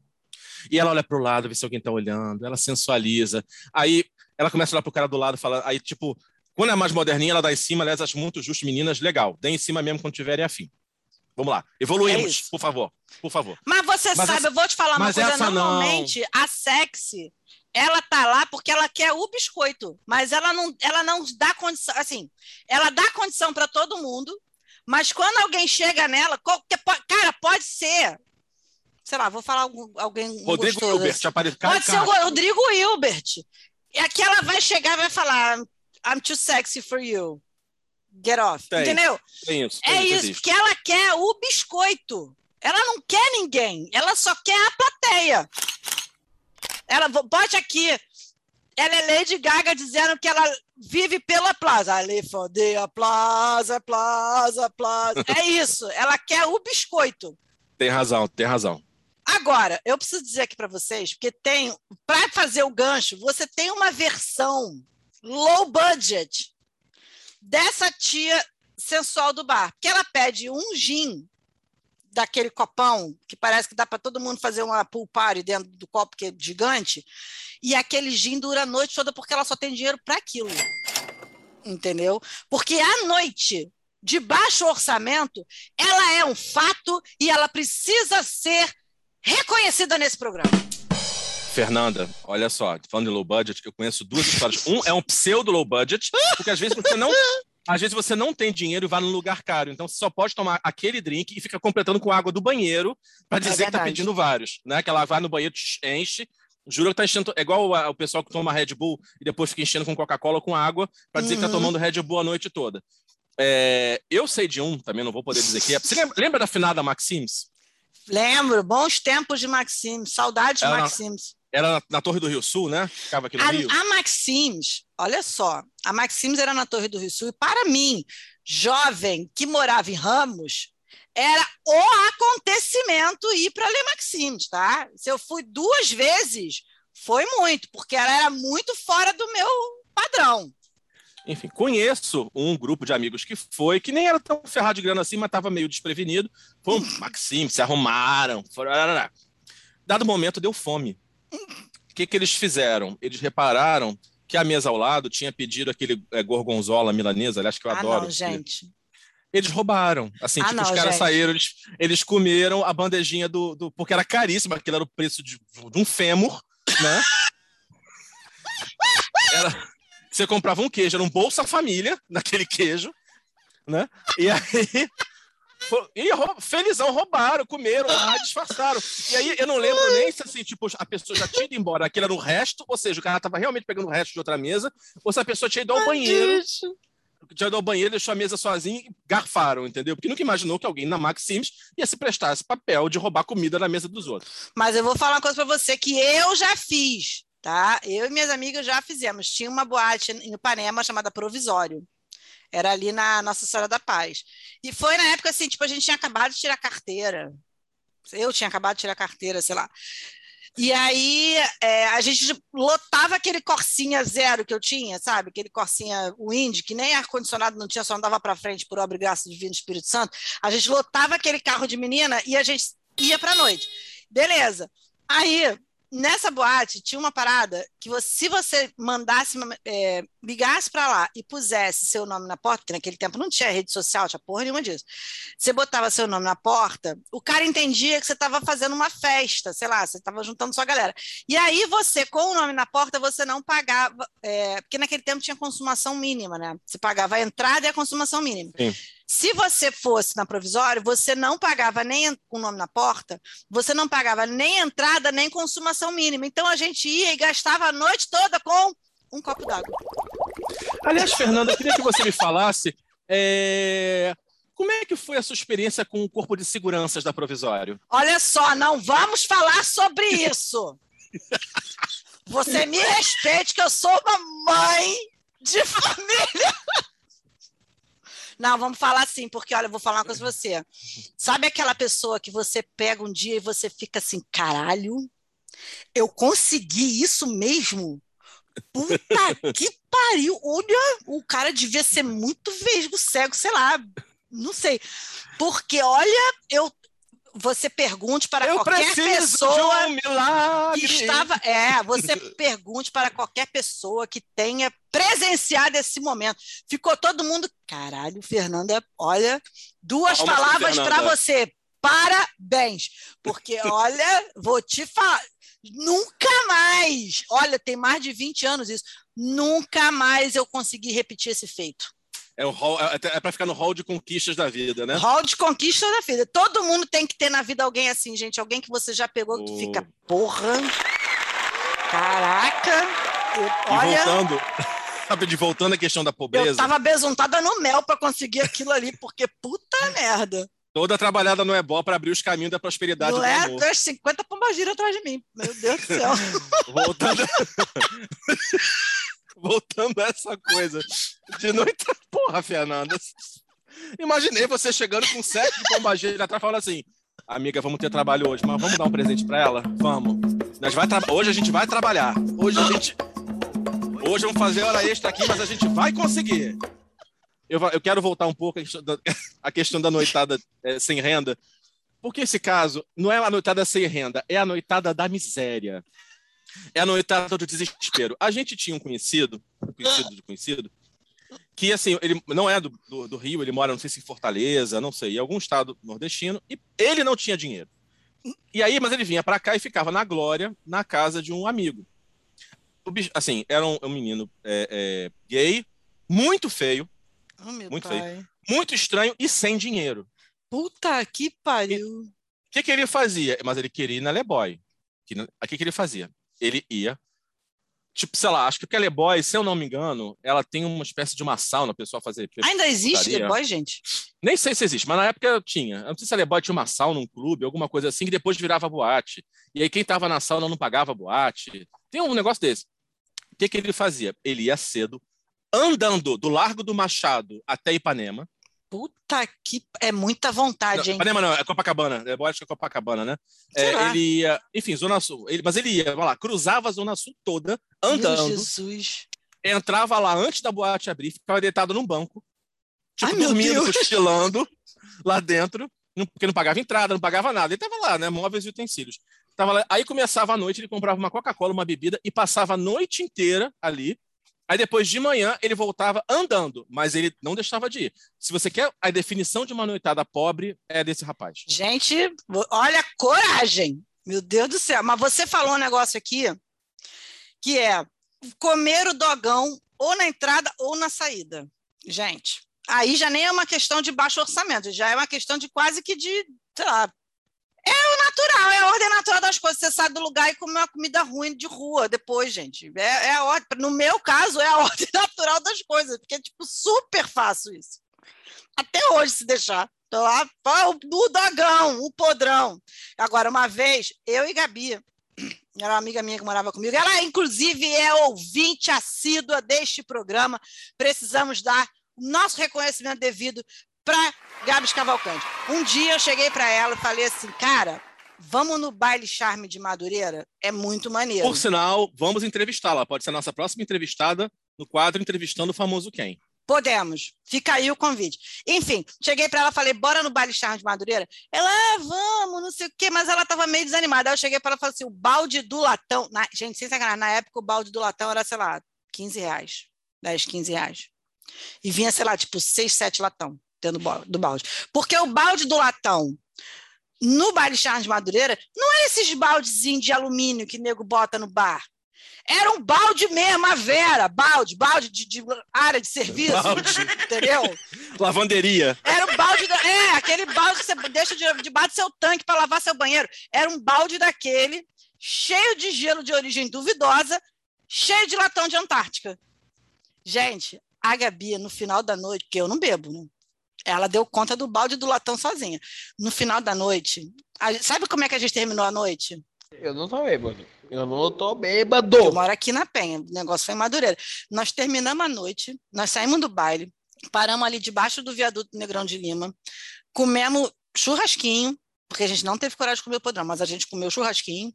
E ela olha pro lado, vê se alguém tá olhando, ela sensualiza. Aí ela começa a olhar pro cara do lado, fala, aí tipo, quando é mais moderninha, ela dá em cima, aliás, acho muito justo, meninas, legal, dê em cima mesmo quando tiverem afim. Vamos lá, É evoluímos, isso. por favor, por favor. Mas você Mas sabe, essa- eu vou te falar uma mas coisa, essa não. normalmente a sexy, ela tá lá porque ela quer o biscoito, mas ela não, ela não dá condição, assim, ela dá condição para todo mundo, mas quando alguém chega nela, qualquer, cara, pode ser, sei lá, vou falar algum, alguém Rodrigo gostoso, Hilbert, assim. aparece. Pode ser o Rodrigo Hilbert. E aqui ela vai chegar e vai falar, I'm too sexy for you. Get off. Tem, Entendeu? Tem isso. tem É isso, porque ela quer o biscoito. Ela não quer ninguém, ela só quer a plateia. Ela bote aqui. Ela é Lady Gaga dizendo que ela vive pela plaza. Ali fodei a plaza, plaza, plaza. É isso. Ela quer o biscoito. Tem razão, tem razão. Agora, eu preciso dizer aqui para vocês, porque tem, para fazer o gancho, você tem uma versão low budget dessa tia sensual do bar, porque ela pede um gin daquele copão que parece que dá para todo mundo fazer uma pool party dentro do copo que é gigante, e aquele gin dura a noite toda porque ela só tem dinheiro para aquilo. Entendeu? Porque à noite de baixo orçamento, ela é um fato e ela precisa ser reconhecida nesse programa. Fernanda, olha só, falando de low budget, eu conheço duas histórias. Um é um pseudo low budget, porque às vezes você não. Às vezes você não tem dinheiro e vai num lugar caro, então você só pode tomar aquele drink e fica completando com água do banheiro para dizer que tá pedindo vários, né? Que ela vai no banheiro, enche, jura que tá enchendo, é igual o pessoal que toma Red Bull e depois fica enchendo com Coca-Cola ou com água para dizer que tá Uhum. tomando Red Bull a noite toda. É, eu sei de um, também não vou poder dizer que é. Você lembra, lembra da finada Maxims? Lembro, bons tempos de Maxims, saudades de Maxims. Era na, na Torre do Rio Sul, né? Ficava aqui no Rio. A, a Maxims, olha só, a Maxims era na Torre do Rio Sul e para mim, jovem que morava em Ramos, era o acontecimento ir para ler Maxims, tá? Se eu fui duas vezes, foi muito, porque ela era muito fora do meu padrão. Enfim, conheço um grupo de amigos que foi, que nem era tão ferrado de grana assim, mas estava meio desprevenido. Foi um Maxime, se arrumaram. Foram... Dado momento, deu fome. O que, que eles fizeram? Eles repararam que a mesa ao lado tinha pedido aquele é, gorgonzola milanesa, aliás, que eu ah, adoro. não, gente. Eles roubaram. Assim, Ah, tipo, não, os caras gente. saíram, eles, eles comeram a bandejinha do, do. Porque era caríssimo, aquilo era o preço de, de um fêmur, né? Era, você comprava um queijo, era um Bolsa Família, naquele queijo, né? E aí. E rou- felizão, roubaram, comeram, lá, disfarçaram. E aí eu não lembro nem se assim, tipo, a pessoa já tinha ido embora, aquilo era o resto, ou seja, o cara estava realmente pegando o resto de outra mesa, ou se a pessoa tinha ido ao banheiro tinha ido ao banheiro, deixou a mesa sozinho e garfaram, entendeu? Porque nunca imaginou que alguém na Maxims ia se prestar esse papel de roubar comida na mesa dos outros. Mas eu vou falar uma coisa para você que eu já fiz, tá? Eu e minhas amigas já fizemos. Tinha uma boate em Ipanema chamada Provisório. Era ali na Nossa Senhora da Paz. E foi na época assim, tipo, a gente tinha acabado de tirar carteira. Eu tinha acabado de tirar carteira, sei lá. E aí é, a gente lotava aquele Corsinha zero que eu tinha, sabe? Aquele Corsinha Wind, que nem ar-condicionado não tinha, só andava para frente por obra e graça divina do Espírito Santo. A gente lotava aquele carro de menina e a gente ia para noite. Beleza. Aí nessa boate tinha uma parada que você, se você mandasse, é, ligasse para lá e pusesse seu nome na porta, porque naquele tempo não tinha rede social, tinha porra nenhuma disso. Você botava seu nome na porta, o cara entendia que você estava fazendo uma festa, sei lá, você estava juntando sua galera. E aí você, com o nome na porta, você não pagava, é, porque naquele tempo tinha consumação mínima, né? Você pagava a entrada e a consumação mínima. Sim. Se você fosse na provisória, você não pagava nem o nome na porta, você não pagava nem entrada, nem consumação mínima. Então a gente ia e gastava a noite toda com um copo d'água. Aliás, Fernanda, eu queria que você me falasse é, como é que foi a sua experiência com o corpo de seguranças da provisório? Olha só, não vamos falar sobre isso. Você me respeite que eu sou uma mãe de família. Não, vamos falar assim, porque olha, eu vou falar uma coisa pra você. Sabe aquela pessoa que você pega um dia e você fica assim, caralho, eu consegui isso mesmo? Puta que pariu! Olha, o cara devia ser muito vesgo, cego, sei lá, não sei. Porque, olha, eu você pergunte para Eu qualquer preciso pessoa de um milagre. que estava. É, você pergunte para qualquer pessoa que tenha presenciado esse momento. Ficou todo mundo. Caralho, Fernanda, olha, duas pra palavras para você. Parabéns. Porque, olha, vou te falar. Nunca mais. Olha, tem mais de 20 anos isso. Nunca mais eu consegui repetir esse feito. É, o hall, é, é para ficar no hall de conquistas da vida, né? Hall de conquista da vida. Todo mundo tem que ter na vida alguém assim, gente. Alguém que você já pegou que Oh. fica, porra. Caraca. eu- E olha, voltando, sabe, de voltando à questão da eu pobreza, tava besuntada no mel para conseguir aquilo ali, porque puta merda. toda trabalhada no Ebol para abrir os caminhos da prosperidade Não é? Tu és 50 pombagira atrás de mim. Meu Deus do céu. Voltando. Voltando a essa coisa. De noite. Porra, Fernanda. Imaginei você chegando com sete de pombageira atrás falando assim: Amiga, vamos ter trabalho hoje, mas vamos dar um presente pra ela? Vamos. Nós vai Hoje a gente vai trabalhar. Hoje a gente. Hoje vamos fazer hora extra aqui, mas a gente vai conseguir. Eu, eu quero voltar um pouco à questão da, noitada eh, sem renda, porque esse caso não é a noitada sem renda, é a noitada da miséria. É noitada do desespero. A gente tinha um conhecido, conhecido de conhecido, que assim, ele não é do, do, do Rio, ele mora, não sei se em Fortaleza, não sei, em algum estado nordestino, e ele não tinha dinheiro. E aí, mas ele vinha para cá e ficava na glória, na casa de um amigo. O bicho, assim, era um, um menino é, é, gay, muito feio, Oh, Muito pai. muito estranho e sem dinheiro. Puta que pariu. O que, que ele fazia? Mas ele queria ir na Leboy. Que, O que, que ele fazia? Ele ia. Tipo, sei lá, acho que porque a Leboy, se eu não me engano, ela tem uma espécie de uma sauna, o pessoal fazer. Ainda existe putaria. depois, gente? Nem sei se existe, mas na época tinha. Eu não sei se a Leboy tinha uma sauna, um clube, alguma coisa assim, que depois virava boate. E aí quem tava na sauna não pagava boate. Tem um negócio desse. O que, que ele fazia? Ele ia cedo, andando do Largo do Machado até Ipanema. Puta que. É muita vontade, hein? Ipanema não, é Copacabana. É, eu acho que é Copacabana, né? É, ele ia, enfim, Zona Sul. Ele, mas ele ia, vai lá, cruzava a Zona Sul toda, Meu andando, Jesus. entrava lá antes da boate abrir, ficava deitado num banco, tipo, Ai, meu dormindo, Deus. cochilando lá dentro, porque não pagava entrada, não pagava nada. Ele tava lá, né? Móveis e utensílios. Tava lá, aí começava a noite, ele comprava uma Coca-Cola, uma bebida e passava a noite inteira ali. Aí depois de manhã ele voltava andando, mas ele não deixava de ir. Se você quer a definição de uma noitada pobre, é desse rapaz. Gente, olha coragem. Meu Deus do céu. Mas você falou um negócio aqui que é comer o dogão ou na entrada ou na saída. Gente, aí já nem é uma questão de baixo orçamento, já é uma questão de quase que de, lá, É o natural, é a ordem natural das coisas. Você sai do lugar e come uma comida ruim de rua depois, gente. É, é a ordem. No meu caso, é a ordem natural das coisas, porque é tipo super fácil isso. Até hoje, se deixar. Tô lá, o dogão, o podrão. Agora, uma vez, eu e Gabi, era uma amiga minha que morava comigo, ela, inclusive, é ouvinte assídua deste programa. Precisamos dar o nosso reconhecimento devido para Gabs Cavalcante. Um dia eu cheguei para ela e falei assim, cara, vamos no baile charme de Madureira? É muito maneiro. Por sinal, vamos entrevistá-la. Pode ser a nossa próxima entrevistada no quadro Entrevistando o Famoso Quem. Podemos. Fica aí o convite. Enfim, cheguei para ela, falei, bora no baile charme de Madureira? Ela, ah, vamos, não sei o quê, mas ela estava meio desanimada. Aí eu cheguei para ela e falei assim, o balde do latão... Na... Gente, sem sacanagem, na época o balde do latão era, sei lá, 15 reais. 10, 15 reais. E vinha, sei lá, tipo, 6, 7 latão dentro do ba- do balde. Porque o balde do latão no charme de Madureira não é esses baldezinhos de alumínio que nego bota no bar. Era um balde mesmo, a Vera, balde, balde de, de área de serviço. Balde. Entendeu? Lavanderia. Era um balde. Da... É, aquele balde que você deixa de- debaixo do seu tanque para lavar seu banheiro. Era um balde daquele, cheio de gelo de origem duvidosa, cheio de latão de Antártica. Gente, a Gabi, no final da noite, porque eu não bebo, né? Ela deu conta do balde do latão sozinha. No final da noite, a- sabe como é que a gente terminou a noite? Eu não tô bêbado. Eu não tô Eu bêbado. moro aqui na Penha, o negócio foi em Madureira. Nós terminamos a noite, nós saímos do baile, paramos ali debaixo do viaduto Negrão de Lima, comemos churrasquinho, porque a gente não teve coragem de comer o podrão, mas a gente comeu churrasquinho.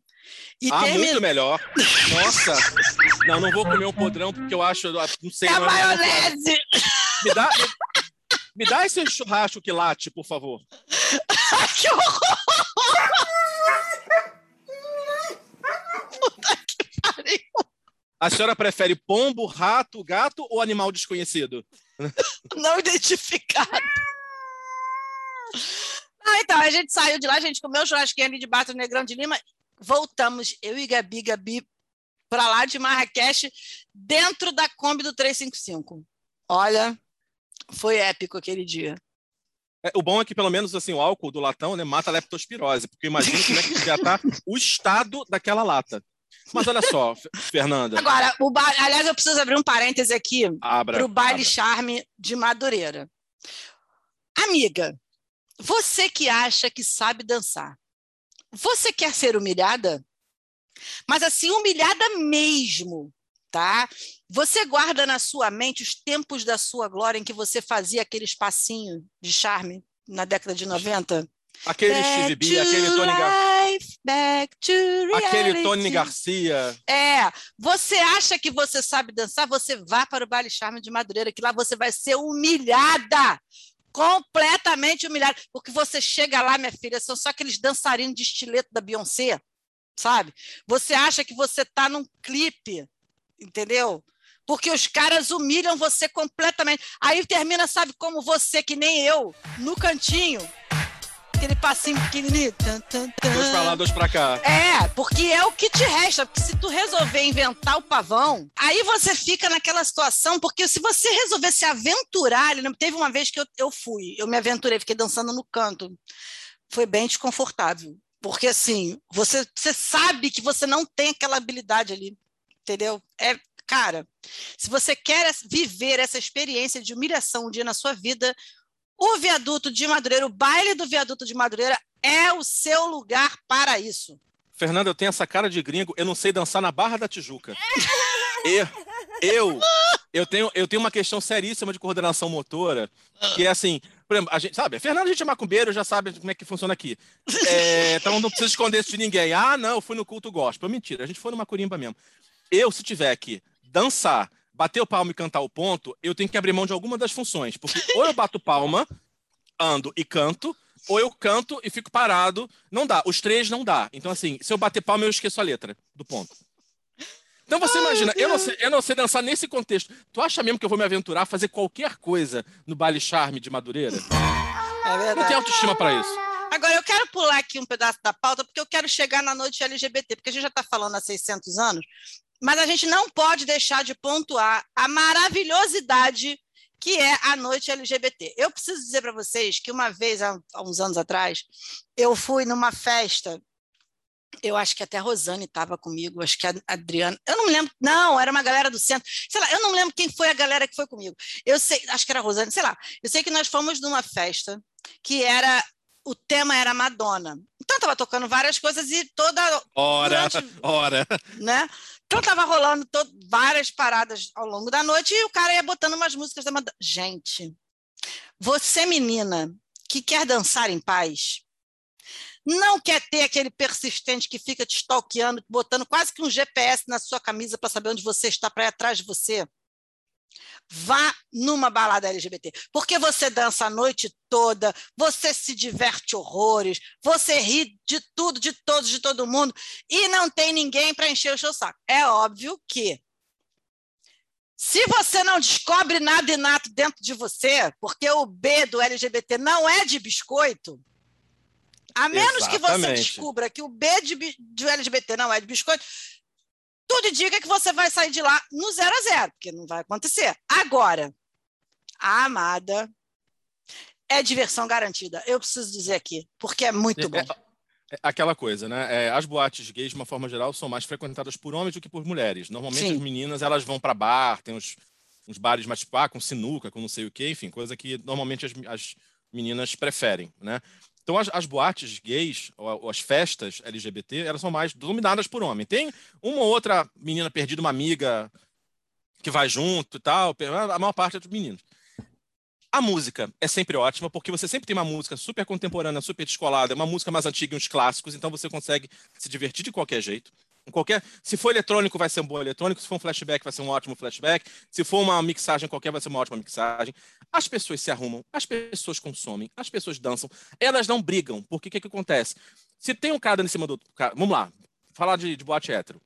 E ah, termi- muito melhor. Nossa. Não, não vou comer um podrão porque eu acho, não sei. É não é- maionese! Me dá, me, dá esse churrasco que late, por favor. que horror! Puta que pariu! A senhora prefere pombo, rato, gato ou animal desconhecido? não identificado. Ah, então, a gente saiu de lá, a gente comeu churrasquinho ali debaixo do Negrão de Lima, voltamos, eu e Gabi, Gabi, para lá de Marrakech, dentro da Kombi do 355. Olha, foi épico aquele dia. É, o bom é que, pelo menos, assim, o álcool do latão né, mata a leptospirose, porque imagina como é que já tá o estado daquela lata. Mas olha só, Fernanda. Agora, o ba... aliás, eu preciso abrir um parêntese aqui para o baile abra. charme de Madureira. Amiga, você que acha que sabe dançar, você quer ser humilhada? Mas assim, humilhada mesmo, tá? Você guarda na sua mente os tempos da sua glória em que você fazia aquele espacinho de charme na década de 90? Aquele Steve B, aquele Tony, Gar... life, back to aquele Tony. Garcia. É, você acha que você sabe dançar, você vá para o baile charme de Madureira, que lá você vai ser humilhada, completamente humilhada, porque você chega lá, minha filha, são só aqueles dançarinos de estileto da Beyoncé, sabe? Você acha que você está num clipe, entendeu? Porque os caras humilham você completamente. Aí termina, sabe como você, que nem eu, no cantinho, aquele passinho pequenininho. tan, tan, tan. Dois pra lá, dois pra cá. É, porque é o que te resta. Porque se tu resolver inventar o pavão, aí você fica naquela situação, porque se você resolver se aventurar, teve uma vez que eu, eu fui, eu me aventurei, fiquei dançando no canto. Foi bem desconfortável. Porque assim, você, você sabe que você não tem aquela habilidade ali, entendeu? É, cara, se você quer viver essa experiência de humilhação um dia na sua vida, o viaduto de Madureira, o baile do viaduto de Madureira é o seu lugar para isso. Fernanda, eu tenho essa cara de gringo, eu não sei dançar na Barra da Tijuca. eu, eu, eu, tenho, eu tenho uma questão seríssima de coordenação motora, que é assim, por exemplo, a gente, sabe, a Fernanda a gente é macumbeiro, já sabe como é que funciona aqui. É, então não precisa esconder isso de ninguém. Ah, não, eu fui no culto gospel. Mentira, a gente foi numa curimba mesmo. Eu, se tiver que dançar, bater o palmo e cantar o ponto, eu tenho que abrir mão de alguma das funções, porque ou eu bato palma, ando e canto, ou eu canto e fico parado. Não dá. Os três não dá. Então, assim, se eu bater palma, eu esqueço a letra do ponto. Então você imagina, eu não, sei, eu não sei dançar nesse contexto. Tu acha mesmo que eu vou me aventurar a fazer qualquer coisa no baile charme de Madureira? É Não verdade. tem autoestima pra isso. Agora, eu quero pular aqui um pedaço da pauta, porque eu quero chegar na noite LGBT, porque a gente já está falando há 600 anos, mas a gente não pode deixar de pontuar a maravilhosidade que é a noite LGBT. Eu preciso dizer para vocês que uma vez, há, há uns anos atrás, eu fui numa festa eu acho que até a Rosane estava comigo, acho que a Adriana, eu não me lembro, não, era uma galera do centro, sei lá, eu não lembro quem foi a galera que foi comigo. Eu sei, acho que era a Rosane, sei lá. Eu sei que nós fomos numa festa que era o tema era Madonna. Então estava tocando várias coisas e toda Ora, durante- ora. né? Então estava rolando to- várias paradas ao longo da noite e o cara ia botando umas músicas da Madonna. Gente, você menina que quer dançar em paz, não quer ter aquele persistente que fica te stalkeando, botando quase que um GPS na sua camisa para saber onde você está, para ir atrás de você. Vá numa balada LGBT, porque você dança a noite toda, você se diverte horrores, você ri de tudo, de todos, de todo mundo, e não tem ninguém para encher o seu saco. É óbvio que se você não descobre nada inato dentro de você, porque o B do LGBT não é de biscoito, a menos que você Exatamente. descubra que o B de, de LGBT não é de biscoito, tudo indica que você vai sair de lá no zero a zero, porque não vai acontecer. Agora, a amada é diversão garantida. Eu preciso dizer aqui, porque é muito bom. É aquela coisa, né? É, as boates gays, de uma forma geral, são mais frequentadas por homens do que por mulheres. Normalmente Sim. as meninas elas vão para bar, tem uns, uns bares mais tipo, ah, com sinuca, com não sei o quê, enfim, coisa que normalmente as, as meninas preferem, né? Então as, as boates gays, ou, ou as festas LGBT, elas são mais dominadas por homem. Tem uma ou outra menina perdida, uma amiga que vai junto e tal, a maior parte é dos meninos. A música é sempre ótima, porque você sempre tem uma música super contemporânea, super descolada, uma música mais antiga e uns clássicos, então você consegue se divertir de qualquer jeito. Qualquer, se for eletrônico, vai ser um bom eletrônico, se for um flashback, vai ser um ótimo flashback, se for uma mixagem qualquer, vai ser uma ótima mixagem. As pessoas se arrumam, as pessoas consomem, as pessoas dançam, elas não brigam, porque o que, que acontece? Se tem um cara dando em cima do outro cara, vamos lá, falar de, de boate hétero.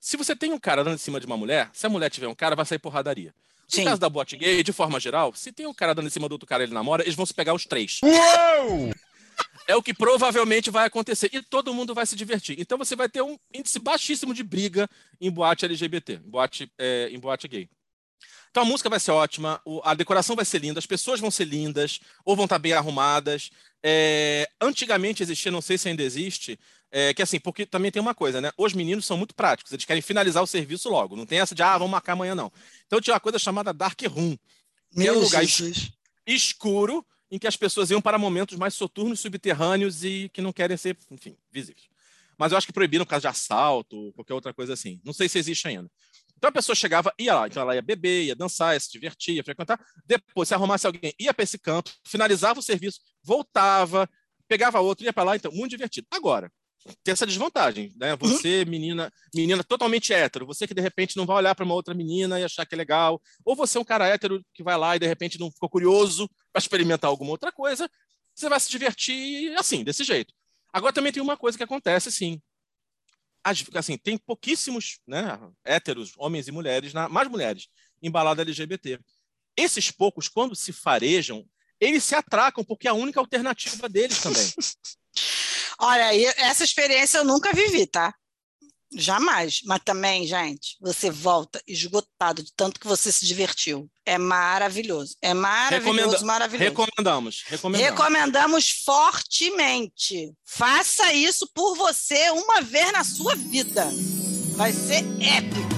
Se você tem um cara dando em cima de uma mulher, se a mulher tiver um cara, vai sair porradaria. No Sim. caso da boate gay, de forma geral, se tem um cara dando em cima do outro cara e ele namora, eles vão se pegar os três. É o que provavelmente vai acontecer. E todo mundo vai se divertir. Então você vai ter um índice baixíssimo de briga em boate LGBT, em boate, é, em boate gay. Então a música vai ser ótima, a decoração vai ser linda, as pessoas vão ser lindas, ou vão estar bem arrumadas. É, antigamente existia, não sei se ainda existe, é, que assim, porque também tem uma coisa, né? Os meninos são muito práticos, eles querem finalizar o serviço logo. Não tem essa de, ah, vamos marcar amanhã, não. Então tinha uma coisa chamada Dark Room, que é um lugar Jesus. escuro em que as pessoas iam para momentos mais soturnos, subterrâneos e que não querem ser, enfim, visíveis. Mas eu acho que proibiram causa de assalto, qualquer outra coisa assim. Não sei se existe ainda. Então a pessoa chegava, ia lá, então ela ia beber, ia dançar, ia se divertir, ia frequentar. Depois, se arrumasse alguém, ia para esse canto, finalizava o serviço, voltava, pegava outro, ia para lá, então, muito divertido. Agora, tem essa desvantagem, né? Você, menina, menina totalmente hétero, você que de repente não vai olhar para uma outra menina e achar que é legal, ou você é um cara hétero que vai lá e de repente não ficou curioso para experimentar alguma outra coisa, você vai se divertir assim, desse jeito. Agora também tem uma coisa que acontece, assim, as- assim, tem pouquíssimos, né, héteros, homens e mulheres, na, mais mulheres, em balada LGBT. Esses poucos, quando se farejam, eles se atracam, porque é a única alternativa deles também. Olha, essa experiência eu nunca vivi, tá? Jamais. Mas também, gente, você volta esgotado de tanto que você se divertiu. É maravilhoso. É maravilhoso, Recomenda- maravilhoso. Recomendamos, recomendamos. Recomendamos fortemente. Faça isso por você uma vez na sua vida. Vai ser épico.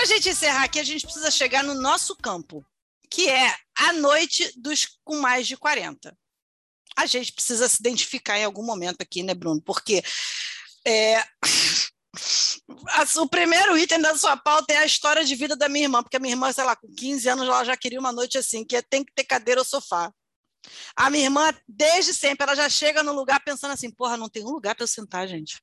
Para a gente encerrar aqui, a gente precisa chegar no nosso campo, que é a noite dos com mais de 40. A gente precisa se identificar em algum momento aqui, né, Bruno? Porque é, o primeiro item da sua pauta é a história de vida da minha irmã, porque a minha irmã, sei lá, com 15 anos, ela já queria uma noite assim, que é, tem que ter cadeira ou sofá. A minha irmã, desde sempre, ela já chega no lugar pensando assim, porra, não tem um lugar para eu sentar, gente.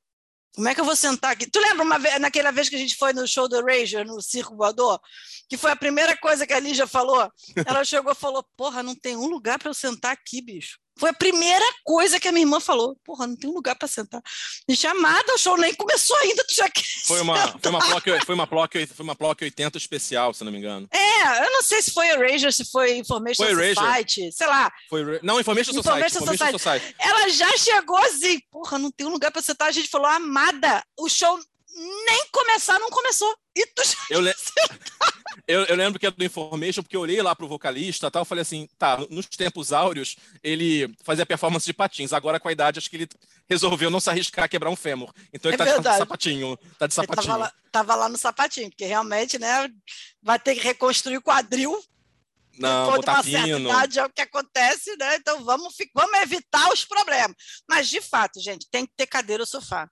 Como é que eu vou sentar aqui? Tu lembra uma vez, naquela vez que a gente foi no show do Ranger, no Circo Voador? Que foi a primeira coisa que a Lígia falou? Ela chegou e falou: Porra, não tem um lugar para eu sentar aqui, bicho. Foi a primeira coisa que a minha irmã falou. Porra, não tem lugar pra sentar. Gente, amada, o show nem começou ainda, tu já quer Foi uma, sentar. foi uma Plock, foi uma Plock, foi uma Plock 80 especial, se não me engano. É, eu não sei se foi Erasure, se foi Information Foi. Society, sei lá. Foi, não, Information Society. Information Information Society. Society. Ela já chegou assim, porra, não tem um lugar pra sentar. A gente falou, amada, o show nem começar, não começou. E tu já Eu, le- eu, eu lembro que era do Information, porque eu olhei lá pro vocalista e tal, eu falei assim, tá, nos tempos áureos, ele fazia performance de patins, agora com a idade, acho que ele resolveu não se arriscar a quebrar um fêmur. Então ele É tá de verdade. sapatinho, tá de Ele sapatinho. tava lá, tava lá no sapatinho, porque realmente, né, vai ter que reconstruir o quadril Não, depois de botar uma certa idade, é o que acontece, né? Então vamos, vamos evitar os problemas. Mas, de fato, gente, tem que ter cadeira ou sofá.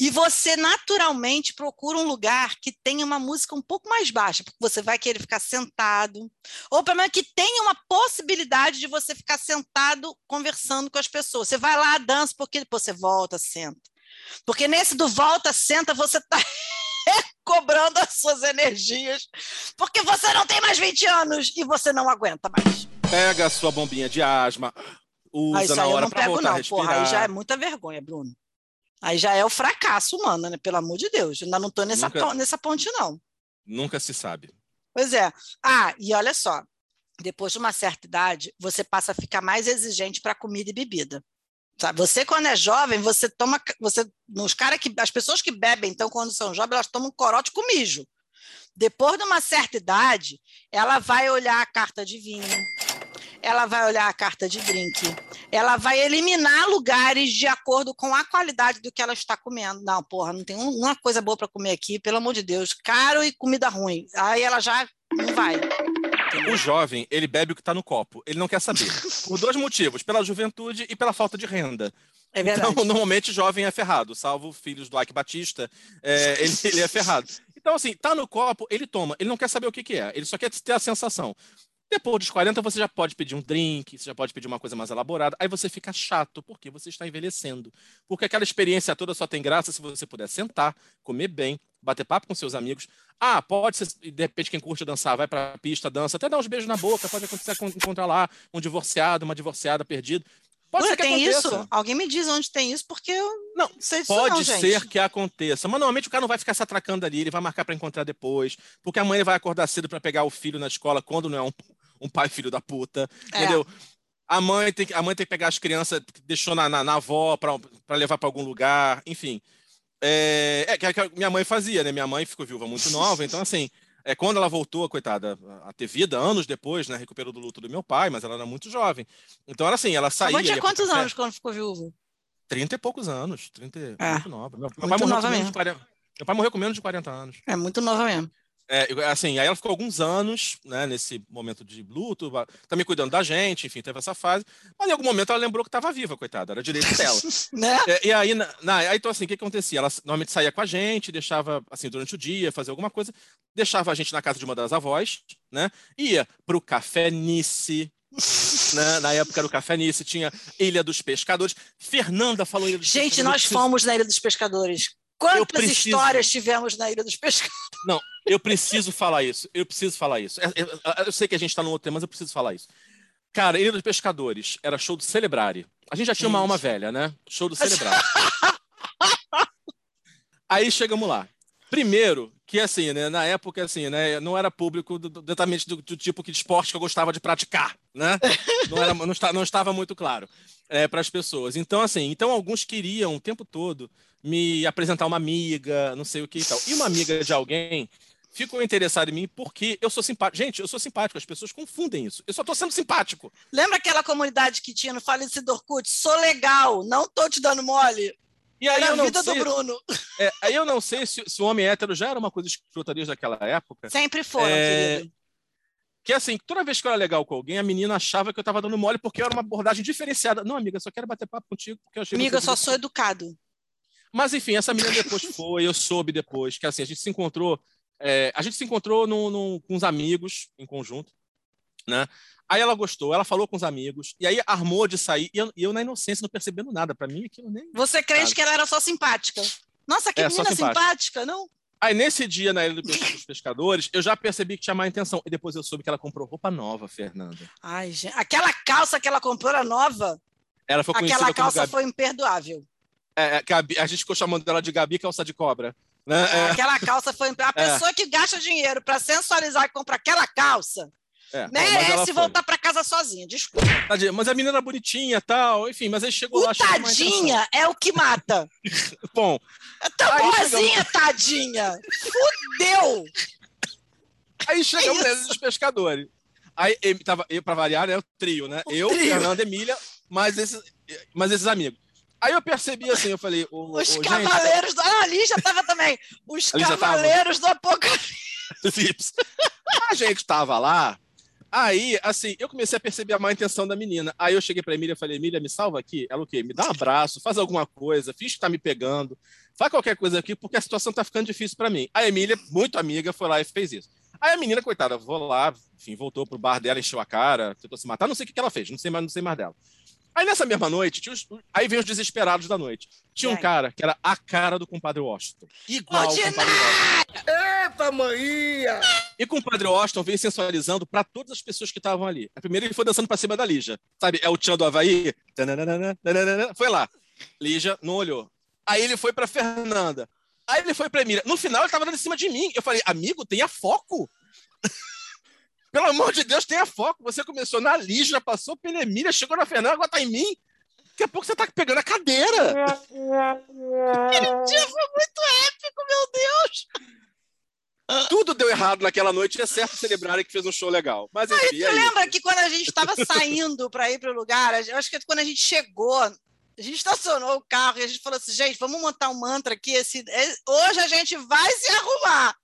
E você naturalmente procura um lugar que tenha uma música um pouco mais baixa, porque você vai querer ficar sentado, ou pelo menos que tenha uma possibilidade de você ficar sentado conversando com as pessoas. Você vai lá, dança, porque depois você volta, senta. Porque nesse do volta, senta, você está cobrando as suas energias, porque você não tem mais 20 anos e você não aguenta mais. Pega a sua bombinha de asma, usa Ah, na hora não pego, voltar a não. respirar. Porra, aí já é muita vergonha, Bruno. Aí já é o fracasso humano, né? Pelo amor de Deus. Ainda não tô nessa, Nunca- pon- nessa ponte, não. Nunca se sabe. Pois é. Ah, e olha só. Depois de uma certa idade, você passa a ficar mais exigente para comida e bebida. Sabe? Você, quando é jovem, você toma. Você, os cara que, as pessoas que bebem, então, quando são jovens, elas tomam corote com mijo. Depois de uma certa idade, ela vai olhar a carta de vinho, ela vai olhar a carta de drink, ela vai eliminar lugares de acordo com a qualidade do que ela está comendo. Não, porra, não tem um- uma coisa boa para comer aqui, pelo amor de Deus. Caro e comida ruim. Aí ela já não vai. O jovem, ele bebe o que tá no copo. Ele não quer saber. Por dois motivos, pela juventude e pela falta de renda. É verdade. Então, normalmente, jovem é ferrado, salvo filhos do Ike Batista, é, ele, ele é ferrado. Então, assim, tá no copo, ele toma. Ele não quer saber o que, que é, ele só quer ter a sensação. Depois dos 40, você já pode pedir um drink, você já pode pedir uma coisa mais elaborada. Aí você fica chato, porque você está envelhecendo. Porque aquela experiência toda só tem graça se você puder sentar, comer bem, bater papo com seus amigos. Ah, pode ser, de repente, quem curte dançar, vai pra pista, dança, até dar uns beijos na boca, pode acontecer encontrar lá um divorciado, uma divorciada perdido. Pode Ué, ser que tem aconteça. isso? Alguém me diz onde tem isso, porque eu Não, sei disso Pode não, ser que aconteça, mas normalmente o cara não vai ficar se atracando ali, ele vai marcar para encontrar depois, porque amanhã ele vai acordar cedo para pegar o filho na escola quando não é um, um pai filho da puta, É. entendeu? A mãe, tem que, a mãe tem que pegar as crianças, deixou na, na, na avó para levar para algum lugar, enfim. É, é que é que a minha mãe fazia, né? Minha mãe ficou viúva muito nova, então assim, é, quando ela voltou, coitada, a ter vida, anos depois, né? Recuperou do luto do meu pai, mas ela era muito jovem. Então era assim, ela Sua saía. mãe tinha quantos anos quando ficou viúva? 30 e poucos anos. 30, e- É, muito nova. Meu, meu muito pai morreu nova mesmo. de 40, meu pai morreu com menos de 40 anos. É muito nova mesmo. É, assim, aí ela ficou alguns anos, né, nesse momento de luto, também cuidando da gente, enfim, teve essa fase. Mas em algum momento ela lembrou que estava viva, coitada, era direito dela. Né? É, e aí, na, na- aí, então, assim, o que acontecia? Ela normalmente saía com a gente, deixava, assim, durante o dia, fazer alguma coisa, deixava a gente na casa de uma das avós, né? Ia pro Café Nice, né? Na época do Café Nice, tinha Ilha dos Pescadores. Fernanda falou Ilha dos Gente, Pescadores. nós fomos na Ilha dos Pescadores. Quantas preciso. histórias tivemos na Ilha dos Pescadores? Não, eu preciso falar isso. Eu preciso falar isso. É- é- Eu sei que a gente tá no outro tema, mas eu preciso falar isso. Cara, Ilha dos Pescadores era show do Celebrare. A gente já tinha uma alma velha, né? Show do Celebrare. Aí chegamos lá. Primeiro, que assim, né, na época, assim, né, não era público do, do, exatamente do, do tipo que de esporte que eu gostava de praticar, né? Não, era, não, está, não estava muito claro para as pessoas. Então, assim, então alguns queriam o tempo todo me apresentar uma amiga, não sei o que e tal. E uma amiga de alguém ficou interessada em mim porque eu sou simpático. Gente, eu sou simpático, as pessoas confundem isso. Eu só tô sendo simpático. Lembra aquela comunidade que tinha no falecido Orkut? Sou legal, não tô te dando mole. E aí eu não vida sei, do Bruno. é, aí eu não sei se, se o homem hétero já era uma coisa escrota desde aquela época. Sempre foram, É, querido. Que assim, toda vez que eu era legal com alguém, a menina achava que eu tava dando mole porque era uma abordagem diferenciada. Não, amiga, só quero bater papo contigo porque eu achei Amiga, eu só sou educado. Mas enfim, essa menina depois foi, eu soube depois, que assim, a gente se encontrou, é, a gente se encontrou num- num- com uns amigos em conjunto, né? Aí ela gostou, ela falou com os amigos, e aí armou de sair, e eu, e eu na inocência, não percebendo nada. Pra mim, aquilo nem. Você crente Cara. que ela era só simpática. Nossa, que É, menina simpática. simpática, não? Aí nesse dia na Ilha dos Pescadores, eu já percebi que tinha má intenção. E depois eu soube que ela comprou roupa nova, Fernanda. Ai, gente. Aquela calça que ela comprou era nova. Ela foi Aquela calça Gabi. foi imperdoável. É, é, Gabi- a gente ficou chamando ela de Gabi Calça de Cobra. Né? É, Aquela calça foi. A É. pessoa que gasta dinheiro para sensualizar e compra aquela calça é, mas ela merece voltar para casa sozinha. Desculpa. Tadinha, Mas a menina era bonitinha e tal, enfim, mas aí chegou lá. O intenção. tadinha é o que mata. Bom, É tão Aí boazinha, tadinha. Fudeu. aí chegamos É Ilha dos Pescadores. Aí tava, eu, pra variar, né? O trio, né? eu, trio. Fernanda, Emília, mais esses, mais esses amigos. Aí eu percebi assim, eu falei, Os gente, cavaleiros do. Ah, a Lígia tava também. Os Lígia tava? cavaleiros do Apocalipse. Lips. A gente tava lá. Aí, assim, eu comecei a perceber a má intenção da menina. Aí eu cheguei pra Emília e falei, Emília, me salva aqui. Ela o quê? Me dá um abraço, faz alguma coisa, finge que tá me pegando, faz qualquer coisa aqui, porque a situação tá ficando difícil pra mim. A Emília, muito amiga, foi lá e fez isso. Aí a menina, coitada, vou lá, enfim, voltou pro bar dela, encheu a cara, tentou se matar, não sei o que que ela fez, não sei mais, não sei mais dela. Aí nessa mesma noite, tinha os- aí vem os desesperados da noite. Tinha um cara que era a cara do compadre Washington. Igual o Ordinário! compadre Washington. Eita, maninha! E com o Padre Washington veio sensualizando para todas as pessoas que estavam ali. A primeira ele foi dançando para cima da Lígia. Sabe, é o tchan do Havaí. Foi lá. Lígia não olhou. Aí ele foi para Fernanda. Aí ele foi para Emília. No final ele tava dando em cima de mim. Eu falei, amigo, tenha foco. Pelo amor de Deus, tenha foco. Você começou na Lígia, passou pela Emília, chegou na Fernanda, agora tá em mim. Daqui a pouco você tá pegando a cadeira. Aquele dia foi muito épico, meu Deus. Tudo deu errado naquela noite, exceto celebrarem que fez um show legal. Mas enfim, Você é isso. lembra que quando a gente estava saindo para ir para o lugar, eu acho que quando a gente chegou, a gente estacionou o carro e a gente falou assim, gente, vamos montar um mantra aqui. Esse, é- hoje a gente vai se arrumar.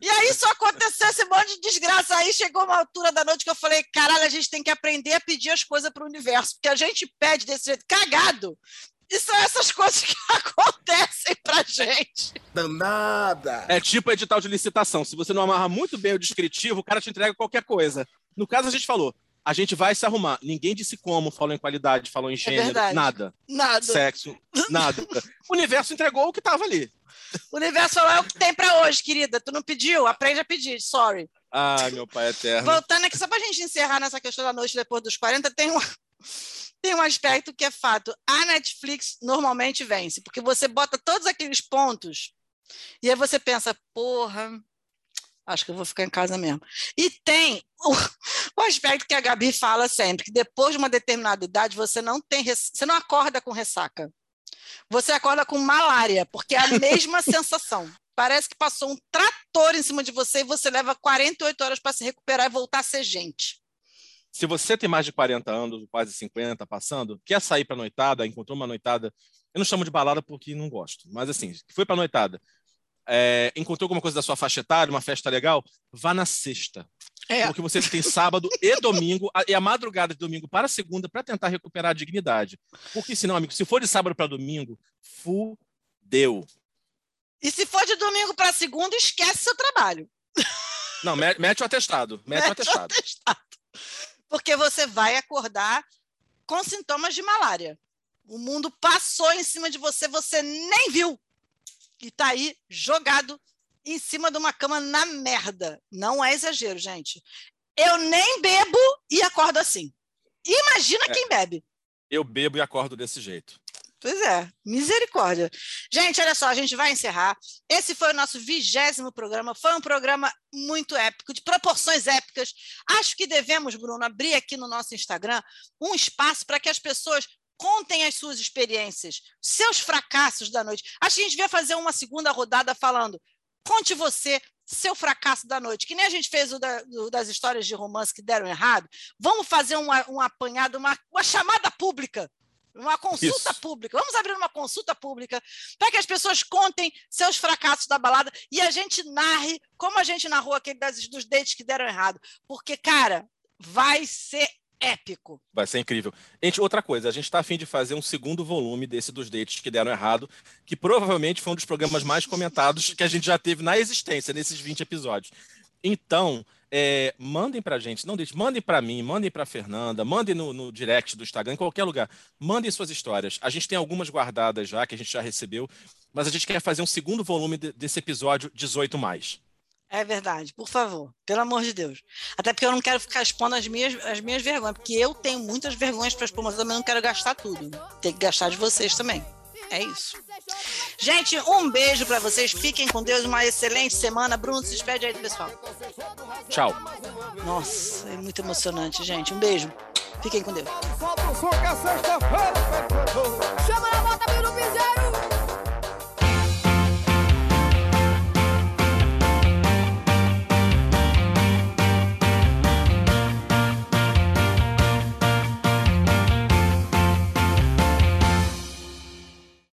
E aí só aconteceu esse monte de desgraça. Aí chegou uma altura da noite que eu falei, caralho, a gente tem que aprender a pedir as coisas para o universo, porque a gente pede desse jeito cagado. E são essas coisas que acontecem pra gente. Danada! É tipo edital de licitação. Se você não amarra muito bem o descritivo, o cara te entrega qualquer coisa. No caso, a gente falou, a gente vai se arrumar. Ninguém disse como, falou em qualidade, falou em gênero, verdade. nada. Nada. Sexo, nada. O universo entregou o que estava ali. O universo falou, é o que tem pra hoje, querida. Tu não pediu? Aprende a pedir, sorry. Ah, meu pai eterno. Voltando aqui, só pra gente encerrar nessa questão da noite depois dos 40, tem um, tem um aspecto que é fato. A Netflix normalmente vence, porque você bota todos aqueles pontos e aí você pensa, porra, acho que eu vou ficar em casa mesmo. E tem o, o aspecto que a Gabi fala sempre, que depois de uma determinada idade você não tem, você não acorda com ressaca. Você acorda com malária, porque é a mesma sensação. Parece que passou um trator em cima de você e você leva 48 horas para se recuperar e voltar a ser gente. Se você tem mais de 40 anos, quase 50, passando, quer sair pra noitada, encontrou uma noitada, eu não chamo de balada porque não gosto, mas assim, foi pra noitada, é, encontrou alguma coisa da sua faixa etária, uma festa legal, vá na sexta. É. Porque você tem sábado e domingo, e a madrugada de domingo para segunda, para tentar recuperar a dignidade. Porque senão, amigo, se for de sábado para domingo, fudeu. E se for de domingo para segunda, esquece seu trabalho. Não, me- mete o atestado. Mete o Mete o atestado. atestado. Porque você vai acordar com sintomas de malária. O mundo passou em cima de você, você nem viu. E tá aí jogado em cima de uma cama na merda. Não é exagero, gente. Eu nem bebo e acordo assim. Imagina É. quem bebe. Eu bebo e acordo desse jeito. Pois é, misericórdia. Gente, olha só, a gente vai encerrar. Esse foi o nosso vigésimo programa. Foi um programa muito épico, de proporções épicas. Acho que devemos, Bruno, abrir aqui no nosso Instagram um espaço para que as pessoas contem as suas experiências, seus fracassos da noite. Acho que a gente devia fazer uma segunda rodada falando. Conte você seu fracasso da noite, que nem a gente fez o da- do- das histórias de romance que deram errado. Vamos fazer um, um apanhado, uma, uma chamada pública uma consulta Isso. pública. Vamos abrir uma consulta pública para que as pessoas contem seus fracassos da balada e a gente narre como a gente narrou aquele das, dos dates que deram errado. Porque, cara, vai ser épico. Vai ser incrível. Gente, outra coisa, a gente está a fim de fazer um segundo volume desse dos dates que deram errado, que provavelmente foi um dos programas mais comentados que a gente já teve na existência, nesses 20 episódios. Então, é, mandem pra gente, não deixe, mandem pra mim, mandem pra Fernanda, mandem no, no direct do Instagram, em qualquer lugar. Mandem suas histórias. A gente tem algumas guardadas já, que a gente já recebeu, mas a gente quer fazer um segundo volume de- desse episódio 18 mais. É verdade, por favor, pelo amor de Deus. Até porque eu não quero ficar expondo as minhas, as minhas vergonhas, porque eu tenho muitas vergonhas para expor, mas eu também não quero gastar tudo. Tem que gastar de vocês também. É isso. Gente, um beijo para vocês. Fiquem com Deus. Uma excelente semana. Bruno, se despede aí do pessoal. Tchau. Nossa, é muito emocionante, gente. Um beijo. Fiquem com Deus. Solta o som que é sexta-feira, Pedro. Chama